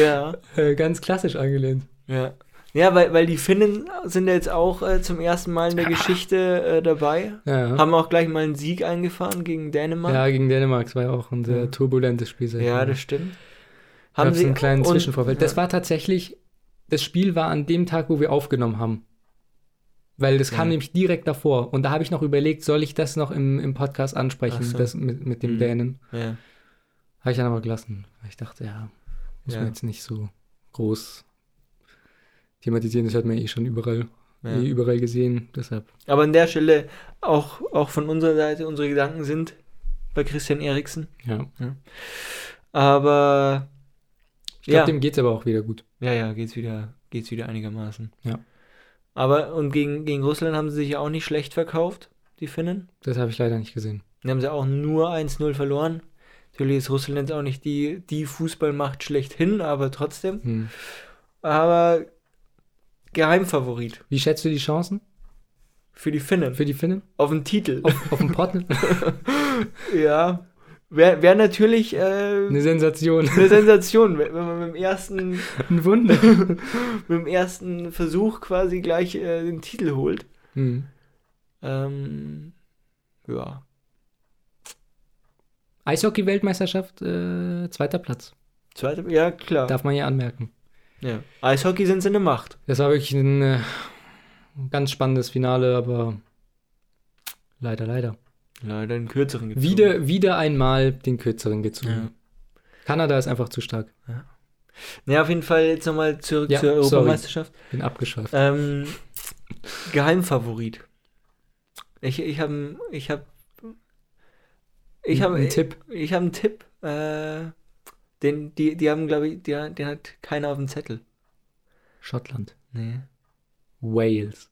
Speaker 1: Ja.
Speaker 2: Äh, ganz klassisch angelehnt.
Speaker 1: Ja. Ja, weil, weil die Finnen sind jetzt auch äh, zum ersten Mal in der Geschichte äh, dabei.
Speaker 2: Ja.
Speaker 1: Haben auch gleich mal einen Sieg eingefahren gegen Dänemark.
Speaker 2: ja, gegen Dänemark, das war ja auch ein sehr turbulentes Spiel.
Speaker 1: Ja, das stimmt.
Speaker 2: Haben sie einen kleinen Zwischenvorfall. Das
Speaker 1: ja.
Speaker 2: war tatsächlich, das Spiel war an dem Tag, wo wir aufgenommen haben. Weil das kam
Speaker 1: Ja.
Speaker 2: nämlich direkt davor. Und da habe ich noch überlegt, soll ich das noch im, im Podcast ansprechen,
Speaker 1: so.
Speaker 2: das mit, mit dem
Speaker 1: Mhm.
Speaker 2: Dänen.
Speaker 1: Ja.
Speaker 2: Habe ich dann aber gelassen. Weil Ich dachte, ja, muss
Speaker 1: Ja.
Speaker 2: man jetzt nicht so groß thematisieren. Das hat man eh schon überall,
Speaker 1: Ja.
Speaker 2: eh überall gesehen. Deshalb.
Speaker 1: Aber an der Stelle auch, auch von unserer Seite, unsere Gedanken sind bei Christian Eriksen.
Speaker 2: Ja.
Speaker 1: Aber
Speaker 2: Ich glaube,
Speaker 1: ja,
Speaker 2: dem geht es aber auch wieder gut.
Speaker 1: ja, ja, geht's wieder, geht's wieder einigermaßen.
Speaker 2: Ja.
Speaker 1: Aber und gegen, gegen Russland haben sie sich ja auch nicht schlecht verkauft, die Finnen.
Speaker 2: Das habe ich leider nicht gesehen.
Speaker 1: Die haben sie auch nur 1-0 verloren. Natürlich ist Russland jetzt auch nicht die, die Fußballmacht schlechthin, aber trotzdem.
Speaker 2: Hm.
Speaker 1: Aber Geheimfavorit
Speaker 2: Wie schätzt du die Chancen
Speaker 1: für die Finnen.
Speaker 2: für die Finnen?
Speaker 1: auf den Titel.
Speaker 2: Auf, auf dem Pott?
Speaker 1: ja. Wäre wär natürlich äh,
Speaker 2: Eine Sensation.
Speaker 1: eine Sensation, wenn man mit dem ersten,
Speaker 2: Ein Wunder.
Speaker 1: mit dem ersten Versuch quasi gleich äh, den Titel holt.
Speaker 2: Hm.
Speaker 1: Ähm, ja.
Speaker 2: Eishockey-Weltmeisterschaft, äh, zweiter Platz.
Speaker 1: Zweite, ja, klar.
Speaker 2: Darf man ja anmerken.
Speaker 1: Ja. Eishockey sind sie eine Macht.
Speaker 2: Das war wirklich ein äh, ganz spannendes Finale, aber leider, leider.
Speaker 1: Leider einen kürzeren gezogen.
Speaker 2: Wieder, wieder einmal den kürzeren gezogen.
Speaker 1: Ja.
Speaker 2: Kanada ist einfach zu stark.
Speaker 1: Ja, auf jeden Fall jetzt nochmal zurück
Speaker 2: Ja,
Speaker 1: zur
Speaker 2: sorry.
Speaker 1: Europameisterschaft.
Speaker 2: Bin abgeschafft.
Speaker 1: Ähm, Geheimfavorit. Ich, ich habe ich hab, ich
Speaker 2: Ein-
Speaker 1: habe
Speaker 2: ein Tipp.
Speaker 1: Ich habe einen Tipp. Äh, den, die, die haben, glaube ich, die, den hat keiner auf dem Zettel.
Speaker 2: Schottland.
Speaker 1: Nee.
Speaker 2: Wales.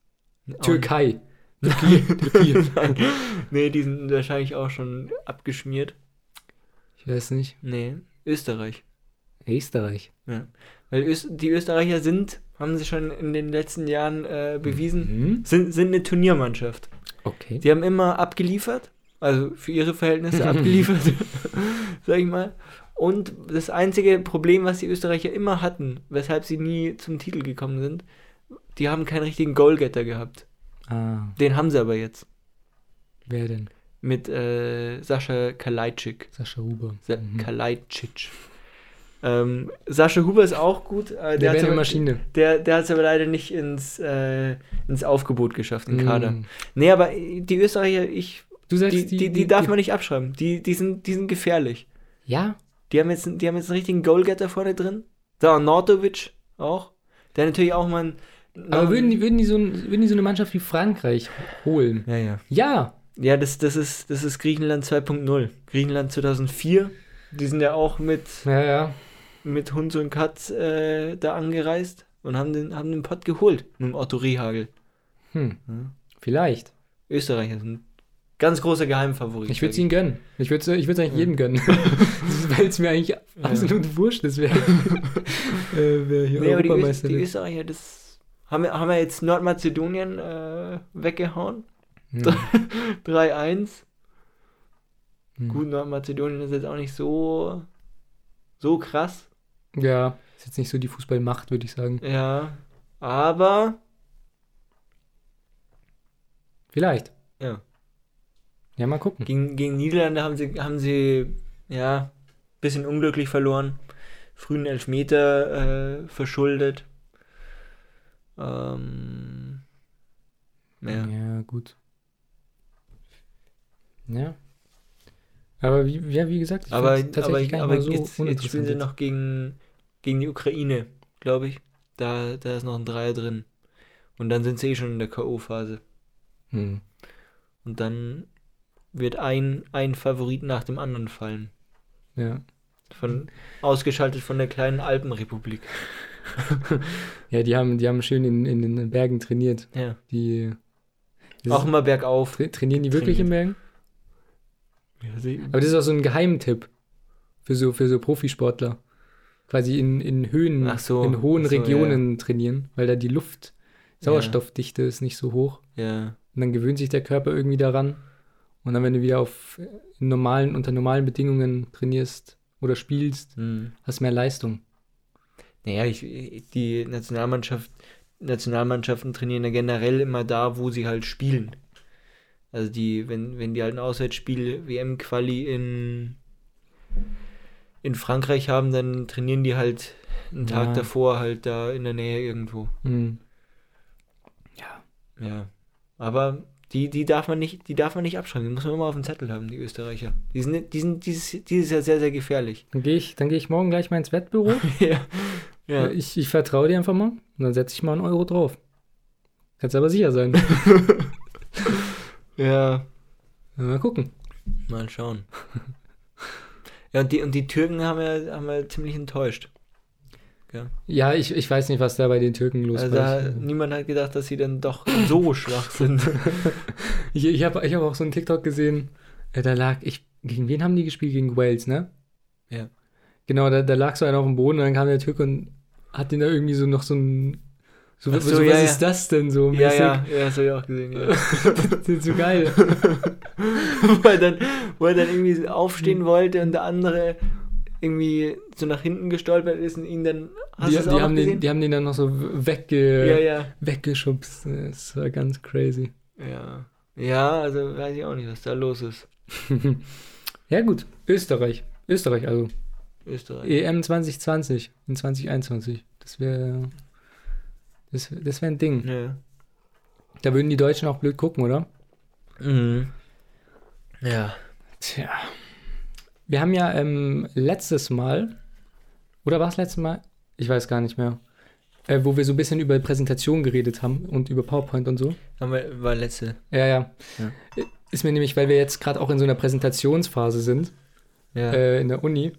Speaker 2: Türkei. Türkei.
Speaker 1: Nee, die sind wahrscheinlich auch schon abgeschmiert.
Speaker 2: Ich weiß nicht.
Speaker 1: Nee, Österreich.
Speaker 2: Österreich.
Speaker 1: Weil Öst die Österreicher sind, haben sie schon in den letzten Jahren äh, bewiesen,
Speaker 2: Mhm.
Speaker 1: sind, sind eine Turniermannschaft.
Speaker 2: Okay.
Speaker 1: Die haben immer abgeliefert, also für ihre Verhältnisse abgeliefert, sag ich mal. Und das einzige Problem, was die Österreicher immer hatten, weshalb sie nie zum Titel gekommen sind, die haben keinen richtigen Goalgetter gehabt.
Speaker 2: Ah,
Speaker 1: Den haben sie aber jetzt.
Speaker 2: wer denn?
Speaker 1: Mit äh, Sascha Kalajdzic.
Speaker 2: Sascha Huber.
Speaker 1: Sa
Speaker 2: Mhm.
Speaker 1: Kalajdzic. Ähm, Sascha Huber ist auch gut. Äh,
Speaker 2: Der
Speaker 1: der
Speaker 2: wäre
Speaker 1: hat
Speaker 2: eine
Speaker 1: aber-
Speaker 2: Maschine.
Speaker 1: Der, der hat es aber leider nicht ins, äh, ins Aufgebot geschafft, in Kader.
Speaker 2: Mm.
Speaker 1: Nee, aber die Österreicher, ich,
Speaker 2: Du sagst,
Speaker 1: die, die, die, darf man nicht abschreiben. Die, die, sind, die sind gefährlich.
Speaker 2: Ja,
Speaker 1: Die haben jetzt, die haben jetzt einen richtigen Goalgetter vorne drin. Da Nordovic auch. Der natürlich auch mal ein,
Speaker 2: aber würden die, würden, die so, ein- würden die so eine Mannschaft wie Frankreich holen?
Speaker 1: Ja, ja.
Speaker 2: Ja.
Speaker 1: Ja, das, das, ist, das ist Griechenland 2.0. Griechenland 2004. Die sind ja auch mit,
Speaker 2: Ja, ja.
Speaker 1: mit Hund und Katz äh, da angereist und haben den, haben den Pott geholt mit dem Otto Rehagel.
Speaker 2: Hm.
Speaker 1: Ja.
Speaker 2: Vielleicht.
Speaker 1: Österreicher sind ganz großer Geheimfavorit.
Speaker 2: Ich würde es ihnen gönnen. Ich würde es ich würd's eigentlich jedem gönnen. Weil es mir eigentlich absolut wurscht ist, wer, äh, wer hier
Speaker 1: Nee, aber die, Öst,
Speaker 2: Europameister
Speaker 1: die. Österreicher, das haben wir, haben wir jetzt Nordmazedonien äh, weggehauen.
Speaker 2: Hm.
Speaker 1: 3-1.
Speaker 2: Hm.
Speaker 1: Gut, Nordmazedonien ist jetzt auch nicht so, so krass.
Speaker 2: Ja, ist jetzt nicht so die Fußballmacht, würde ich sagen.
Speaker 1: Ja. Aber,
Speaker 2: Vielleicht.
Speaker 1: ja.
Speaker 2: Ja, mal gucken.
Speaker 1: Gegen, gegen Niederlande haben sie, haben sie, ja, bisschen unglücklich verloren. Frühen Elfmeter äh, verschuldet. Ähm, ja.
Speaker 2: Ja, gut. Ja. Aber wie, ja, wie gesagt, ich
Speaker 1: Aber, aber,
Speaker 2: tatsächlich gar nicht
Speaker 1: aber
Speaker 2: mal so
Speaker 1: jetzt, jetzt spielen sie noch gegen, gegen die Ukraine, glaube ich. Da, da ist noch ein Dreier drin. Und dann sind sie eh schon in der K.O.-Phase.
Speaker 2: Hm.
Speaker 1: Und dann wird ein, ein Favorit nach dem anderen fallen.
Speaker 2: Ja.
Speaker 1: Von, ausgeschaltet von der kleinen Alpenrepublik.
Speaker 2: Ja, die haben, die haben schön in, in den Bergen trainiert.
Speaker 1: Ja.
Speaker 2: Die.
Speaker 1: Auch immer bergauf.
Speaker 2: tra trainieren die wirklich in Bergen? Aber das ist auch so ein Geheimtipp für so, für so Profisportler. Quasi in, in Höhen,
Speaker 1: so,
Speaker 2: in hohen
Speaker 1: so,
Speaker 2: Regionen trainieren, weil da die Luft, Sauerstoffdichte ist nicht so hoch.
Speaker 1: Ja.
Speaker 2: Und dann gewöhnt sich der Körper irgendwie daran. Und dann, wenn du wieder auf normalen, unter normalen Bedingungen trainierst oder spielst,
Speaker 1: Hm.
Speaker 2: hast du mehr Leistung.
Speaker 1: Naja, ich, die Nationalmannschaft, Nationalmannschaften trainieren ja generell immer da, wo sie halt spielen. Also die, wenn, wenn die halt ein Auswärtsspiel WM-Quali in, in Frankreich haben, dann trainieren die halt einen Tag
Speaker 2: Ja.
Speaker 1: davor halt da in der Nähe irgendwo.
Speaker 2: Hm.
Speaker 1: Ja. Aber die, die darf man nicht, die darf man nicht abschreiben. Die muss man immer auf dem Zettel haben, die Österreicher. Die sind, die sind dieses, dieses Jahr sehr, sehr gefährlich.
Speaker 2: Dann gehe ich, dann geh ich morgen gleich mal ins Wettbüro.
Speaker 1: ja. Ja.
Speaker 2: Ich, ich vertraue dir einfach mal und dann setze ich mal einen Euro drauf. Kannst aber sicher sein.
Speaker 1: ja.
Speaker 2: mal gucken.
Speaker 1: Mal schauen. ja, und die, und die Türken haben ja, haben ja ziemlich enttäuscht.
Speaker 2: Ja, ich, ich weiß nicht, was da bei den Türken los
Speaker 1: Also
Speaker 2: war.
Speaker 1: da, niemand hat gedacht, dass sie dann doch so schwach sind.
Speaker 2: Ich, ich habe ich hab auch so einen TikTok gesehen, äh, da lag, ich, gegen wen haben die gespielt? Gegen Wales, ne?
Speaker 1: Ja.
Speaker 2: Genau, da, da lag so einer auf dem Boden und dann kam der Türke und hat den da irgendwie so noch so ein. So,
Speaker 1: so,
Speaker 2: so,
Speaker 1: ja,
Speaker 2: was
Speaker 1: ja.
Speaker 2: ist das denn so?
Speaker 1: ja,
Speaker 2: mäßig?
Speaker 1: ja, ja, das habe ich auch gesehen. Ja.
Speaker 2: Das ist so geil.
Speaker 1: wo, er dann, wo er dann irgendwie aufstehen wollte und der andere irgendwie so nach hinten gestolpert ist und ihn dann. Hast
Speaker 2: Die, die, haben den, die haben den dann noch so wegge,
Speaker 1: ja, ja.
Speaker 2: weggeschubst. Das war ganz crazy.
Speaker 1: Ja. Ja, also weiß ich auch nicht, was da los ist.
Speaker 2: ja, gut. Österreich. Österreich, also.
Speaker 1: Österreich.
Speaker 2: EM 2020 in 2021. Das wäre. Das, das wäre ein Ding.
Speaker 1: Ja.
Speaker 2: Da würden die Deutschen auch blöd gucken, oder?
Speaker 1: Mhm. Ja.
Speaker 2: Tja. Wir haben ja ähm, letztes Mal, oder war es letztes Mal? Ich weiß gar nicht mehr. Äh, wo wir so ein bisschen über Präsentation geredet haben und über PowerPoint und so.
Speaker 1: Haben wir, war letzte.
Speaker 2: Ja, ja.
Speaker 1: Ja.
Speaker 2: Ist mir nämlich, weil wir jetzt gerade auch in so einer Präsentationsphase sind,
Speaker 1: Ja.
Speaker 2: äh, in der Uni,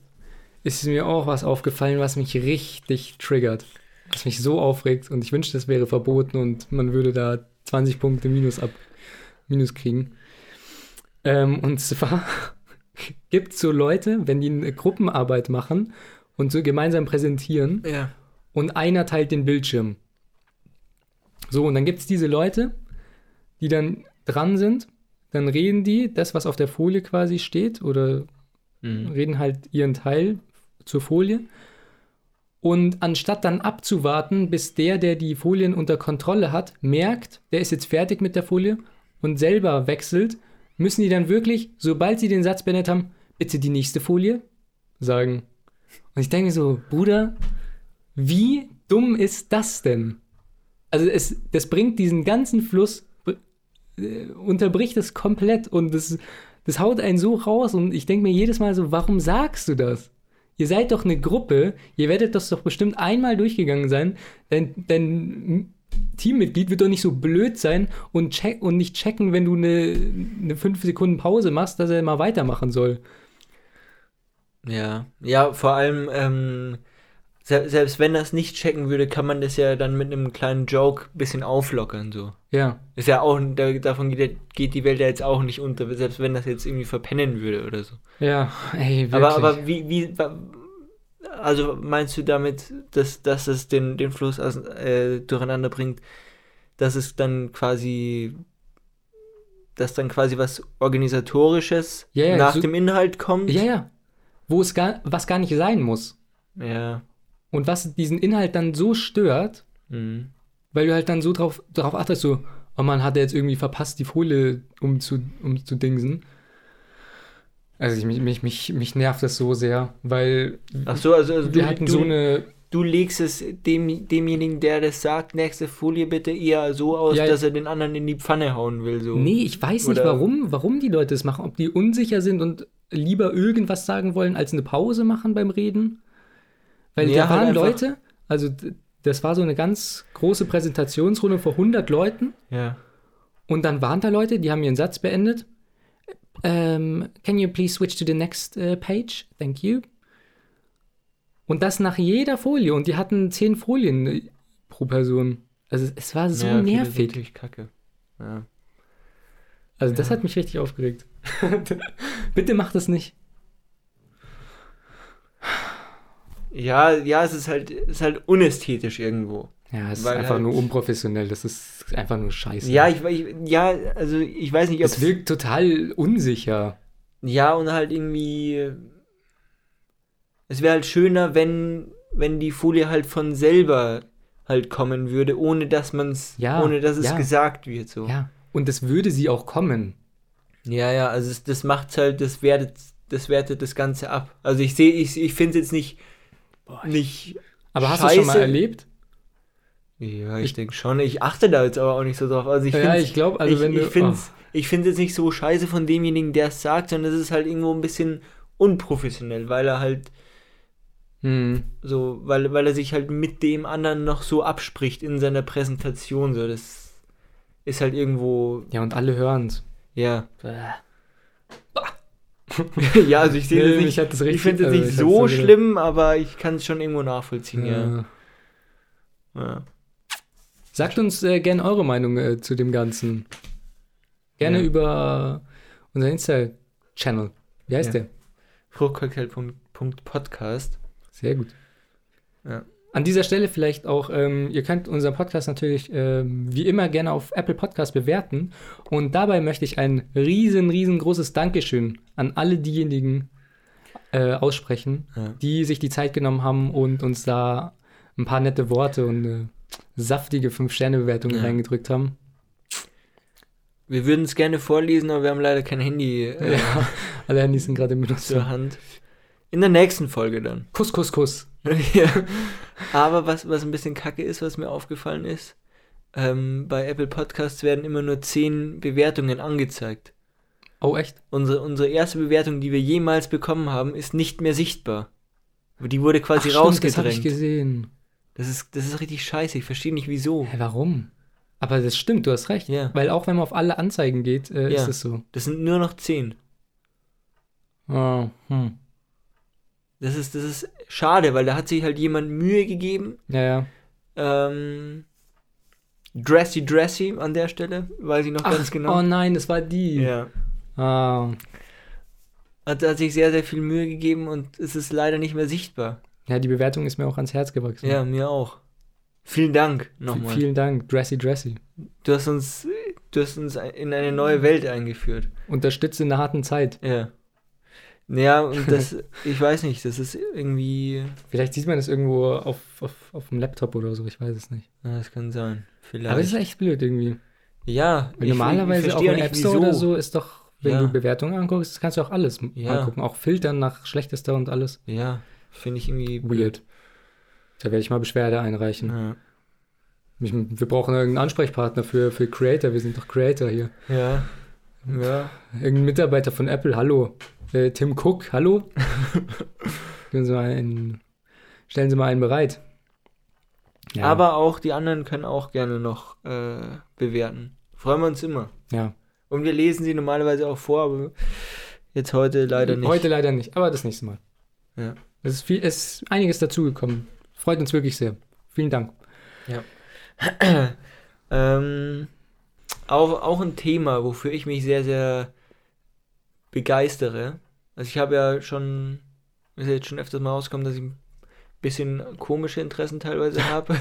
Speaker 2: ist mir auch was aufgefallen, was mich richtig triggert. Was mich so aufregt und ich wünschte, es wäre verboten und man würde da 20 Punkte minus ab minus kriegen. Ähm, und zwar gibt es so Leute, wenn die eine Gruppenarbeit machen und so gemeinsam präsentieren
Speaker 1: ja.
Speaker 2: und einer teilt den Bildschirm. So, und dann gibt es diese Leute, die dann dran sind, dann reden die das, was auf der Folie quasi steht, oder
Speaker 1: Mhm.
Speaker 2: reden halt ihren Teil zur Folie. Und anstatt dann abzuwarten, bis der, der die Folien unter Kontrolle hat, merkt, der ist jetzt fertig mit der Folie und selber wechselt, müssen die dann wirklich, sobald sie den Satz beendet haben, bitte die nächste Folie sagen. Und ich denke mir so, Bruder, wie dumm ist das denn? Also es, das bringt diesen ganzen Fluss, äh, unterbricht es komplett und das, das haut einen so raus und ich denke mir jedes Mal so, warum sagst du das? Ihr seid doch eine Gruppe, ihr werdet das doch bestimmt einmal durchgegangen sein, dein, dein Teammitglied wird doch nicht so blöd sein und, check, und nicht checken, wenn du eine, eine 5 Sekunden Pause machst, dass er mal weitermachen soll.
Speaker 1: Ja. Ja, vor allem, ähm, se selbst wenn das nicht checken würde, kann man das ja dann mit einem kleinen Joke ein bisschen auflockern, so.
Speaker 2: Ja,
Speaker 1: Ist ja auch, da, davon geht, geht die Welt ja jetzt auch nicht unter, selbst wenn das jetzt irgendwie verpennen würde oder so.
Speaker 2: ja, ey, wirklich.
Speaker 1: Aber, aber wie, wie, also meinst du damit, dass, dass es den, den Fluss aus, äh, durcheinander bringt, dass es dann quasi, dass dann quasi was Organisatorisches
Speaker 2: Ja, ja,
Speaker 1: nach
Speaker 2: so-
Speaker 1: dem Inhalt kommt?
Speaker 2: ja, ja. Wo es gar, was gar nicht sein muss.
Speaker 1: Ja.
Speaker 2: Und was diesen Inhalt dann so stört,
Speaker 1: Mhm.
Speaker 2: weil du halt dann so drauf, drauf achtest, so, oh man, hat er jetzt irgendwie verpasst, die Folie um zu, um zu dingsen. Also ich, mich, mich, mich, mich nervt das so sehr, weil
Speaker 1: Ach so, also, also
Speaker 2: wir
Speaker 1: du,
Speaker 2: hatten
Speaker 1: du,
Speaker 2: so eine,
Speaker 1: du legst es dem, demjenigen, der das sagt, nächste Folie bitte eher so aus,
Speaker 2: Ja,
Speaker 1: dass er den anderen in die Pfanne hauen will. So.
Speaker 2: nee, ich weiß nicht,
Speaker 1: Oder-
Speaker 2: warum, warum die Leute das machen, ob die unsicher sind und lieber irgendwas sagen wollen, als eine Pause machen beim Reden. Weil
Speaker 1: Nee,
Speaker 2: da
Speaker 1: halt
Speaker 2: waren
Speaker 1: einfach-
Speaker 2: Leute, also das war so eine ganz große Präsentationsrunde vor 100 Leuten.
Speaker 1: Ja.
Speaker 2: Und dann waren da Leute, die haben ihren Satz beendet. Ähm, can you please switch to the next äh, page? Thank you. Und das nach jeder Folie. Und die hatten zehn Folien äh, pro Person. Also es war so
Speaker 1: ja, das
Speaker 2: nervig.
Speaker 1: natürlich kacke. Ja.
Speaker 2: Also das
Speaker 1: Ja.
Speaker 2: hat mich richtig aufgeregt. Bitte mach das nicht.
Speaker 1: ja, ja, es ist halt, es ist halt unästhetisch irgendwo.
Speaker 2: Ja, es ist einfach
Speaker 1: halt-
Speaker 2: nur unprofessionell. Das ist einfach nur scheiße.
Speaker 1: Ja, ich, ich ja, also ich weiß nicht, ob
Speaker 2: es wirkt total unsicher.
Speaker 1: Ja, und halt irgendwie. Es wäre halt schöner, wenn, wenn die Folie halt von selber halt kommen würde, ohne dass man es,
Speaker 2: Ja,
Speaker 1: ohne dass es
Speaker 2: ja.
Speaker 1: gesagt wird. So.
Speaker 2: Ja. Und es würde sie auch kommen.
Speaker 1: Ja, ja, also es, das macht halt, das wertet, das wertet das Ganze ab. Also ich sehe, ich, ich finde es jetzt nicht, nicht.
Speaker 2: Aber hast du es schon mal
Speaker 1: Scheiße.
Speaker 2: erlebt?
Speaker 1: Ja, ich, denke schon. Ich achte da jetzt aber auch nicht so drauf. Also ich
Speaker 2: ja, ich glaube, also
Speaker 1: ich,
Speaker 2: wenn du.
Speaker 1: ich finde es ich find's jetzt nicht so scheiße von demjenigen, der es sagt, sondern es ist halt irgendwo ein bisschen unprofessionell, weil er halt
Speaker 2: oh, hm.
Speaker 1: so, weil, weil er sich halt mit dem anderen noch so abspricht in seiner Präsentation. So, das ist halt irgendwo,
Speaker 2: Ja, und alle hören es.
Speaker 1: ja. ja, also ich sehe
Speaker 2: Nee,
Speaker 1: das nicht.
Speaker 2: das richtig-
Speaker 1: ich finde es
Speaker 2: also
Speaker 1: nicht
Speaker 2: ich
Speaker 1: so schlimm, aber ich kann es schon irgendwo nachvollziehen, ja.
Speaker 2: Ja.
Speaker 1: ja.
Speaker 2: Sagt uns äh, gerne eure Meinung äh, zu dem Ganzen. Gerne
Speaker 1: Ja.
Speaker 2: über unser Insta-Channel. Wie heißt
Speaker 1: Ja.
Speaker 2: der?
Speaker 1: Fruchtcocktail.podcast.
Speaker 2: Sehr gut.
Speaker 1: Ja.
Speaker 2: An dieser Stelle vielleicht auch, ähm, ihr könnt unseren Podcast natürlich ähm, wie immer gerne auf Apple Podcast bewerten. Und dabei möchte ich ein riesen, riesengroßes Dankeschön an alle diejenigen äh, aussprechen,
Speaker 1: Ja.
Speaker 2: die sich die Zeit genommen haben und uns da ein paar nette Worte und eine saftige 5-Sterne-Bewertung
Speaker 1: Ja.
Speaker 2: reingedrückt haben.
Speaker 1: Wir würden es gerne vorlesen, aber wir haben leider kein Handy äh,
Speaker 2: Ja, alle Handys sind gerade im Benutzung.
Speaker 1: zur Hand. In der nächsten Folge dann.
Speaker 2: Kuss, Kuss, Kuss.
Speaker 1: ja. Aber was, was ein bisschen kacke ist, was mir aufgefallen ist, ähm, bei Apple Podcasts werden immer nur 10 Bewertungen angezeigt.
Speaker 2: Oh, echt?
Speaker 1: Unsere, unsere erste Bewertung, die wir jemals bekommen haben, ist nicht mehr sichtbar. Aber Die wurde quasi
Speaker 2: Ach, stimmt, das habe ich
Speaker 1: rausgedrängt.
Speaker 2: gesehen.
Speaker 1: Das ist, das ist richtig scheiße, ich verstehe nicht wieso.
Speaker 2: Hä, warum? Aber das stimmt, du hast recht.
Speaker 1: Ja.
Speaker 2: Weil auch wenn man auf alle Anzeigen geht, äh,
Speaker 1: Ja.
Speaker 2: ist es so.
Speaker 1: Das sind nur noch 10.
Speaker 2: Oh, hm.
Speaker 1: Das ist, das ist schade, weil da hat sich halt jemand Mühe gegeben.
Speaker 2: Ja, ja.
Speaker 1: Ähm, Dressy Dressy an der Stelle, weiß ich noch
Speaker 2: Ach,
Speaker 1: ganz genau.
Speaker 2: Oh nein, das war die.
Speaker 1: ja.
Speaker 2: Ah.
Speaker 1: Hat, hat sich sehr, sehr viel Mühe gegeben und es ist leider nicht mehr sichtbar.
Speaker 2: Ja, die Bewertung ist mir auch ans Herz gewachsen.
Speaker 1: Ja, mir auch. Vielen Dank nochmal.
Speaker 2: Vielen Dank, Dressy Dressy.
Speaker 1: Du hast uns, du hast uns in eine neue Welt eingeführt.
Speaker 2: Unterstützt in der harten Zeit.
Speaker 1: Ja. Ja, und das, ich weiß nicht, das ist irgendwie,
Speaker 2: Vielleicht sieht man das irgendwo auf, auf, auf dem Laptop oder so, ich weiß es nicht.
Speaker 1: na, das kann sein. Vielleicht.
Speaker 2: Aber es ist echt blöd irgendwie.
Speaker 1: ja,
Speaker 2: Weil
Speaker 1: ich-
Speaker 2: normalerweise
Speaker 1: ich
Speaker 2: auch im App Store oder so ist doch, wenn
Speaker 1: Ja.
Speaker 2: du Bewertungen anguckst, kannst du auch alles
Speaker 1: Ja.
Speaker 2: angucken. Auch filtern nach schlechtester und alles.
Speaker 1: Ja, finde ich irgendwie
Speaker 2: Weird. Da werde ich mal Beschwerde einreichen.
Speaker 1: Ja.
Speaker 2: Ich, wir brauchen irgendeinen Ansprechpartner für, für Creator. Wir sind doch Creator hier.
Speaker 1: Ja. Ja.
Speaker 2: Irgendein Mitarbeiter von Apple, hallo. Äh, Tim Cook, hallo. Sie einen, stellen Sie mal einen bereit. Ja,
Speaker 1: Aber auch die anderen können auch gerne noch äh, bewerten. Freuen wir uns immer.
Speaker 2: ja.
Speaker 1: Und wir lesen sie normalerweise auch vor, aber jetzt heute leider nicht.
Speaker 2: Heute leider nicht, aber das nächste Mal.
Speaker 1: Ja.
Speaker 2: Es ist, viel, es ist einiges dazugekommen. Freut uns wirklich sehr. Vielen Dank.
Speaker 1: Ähm, auch, auch ein Thema, wofür ich mich sehr, sehr begeistere. Also ich habe ja schon, ist ja jetzt schon öfters mal rausgekommen, dass ich ein bisschen komische Interessen teilweise habe.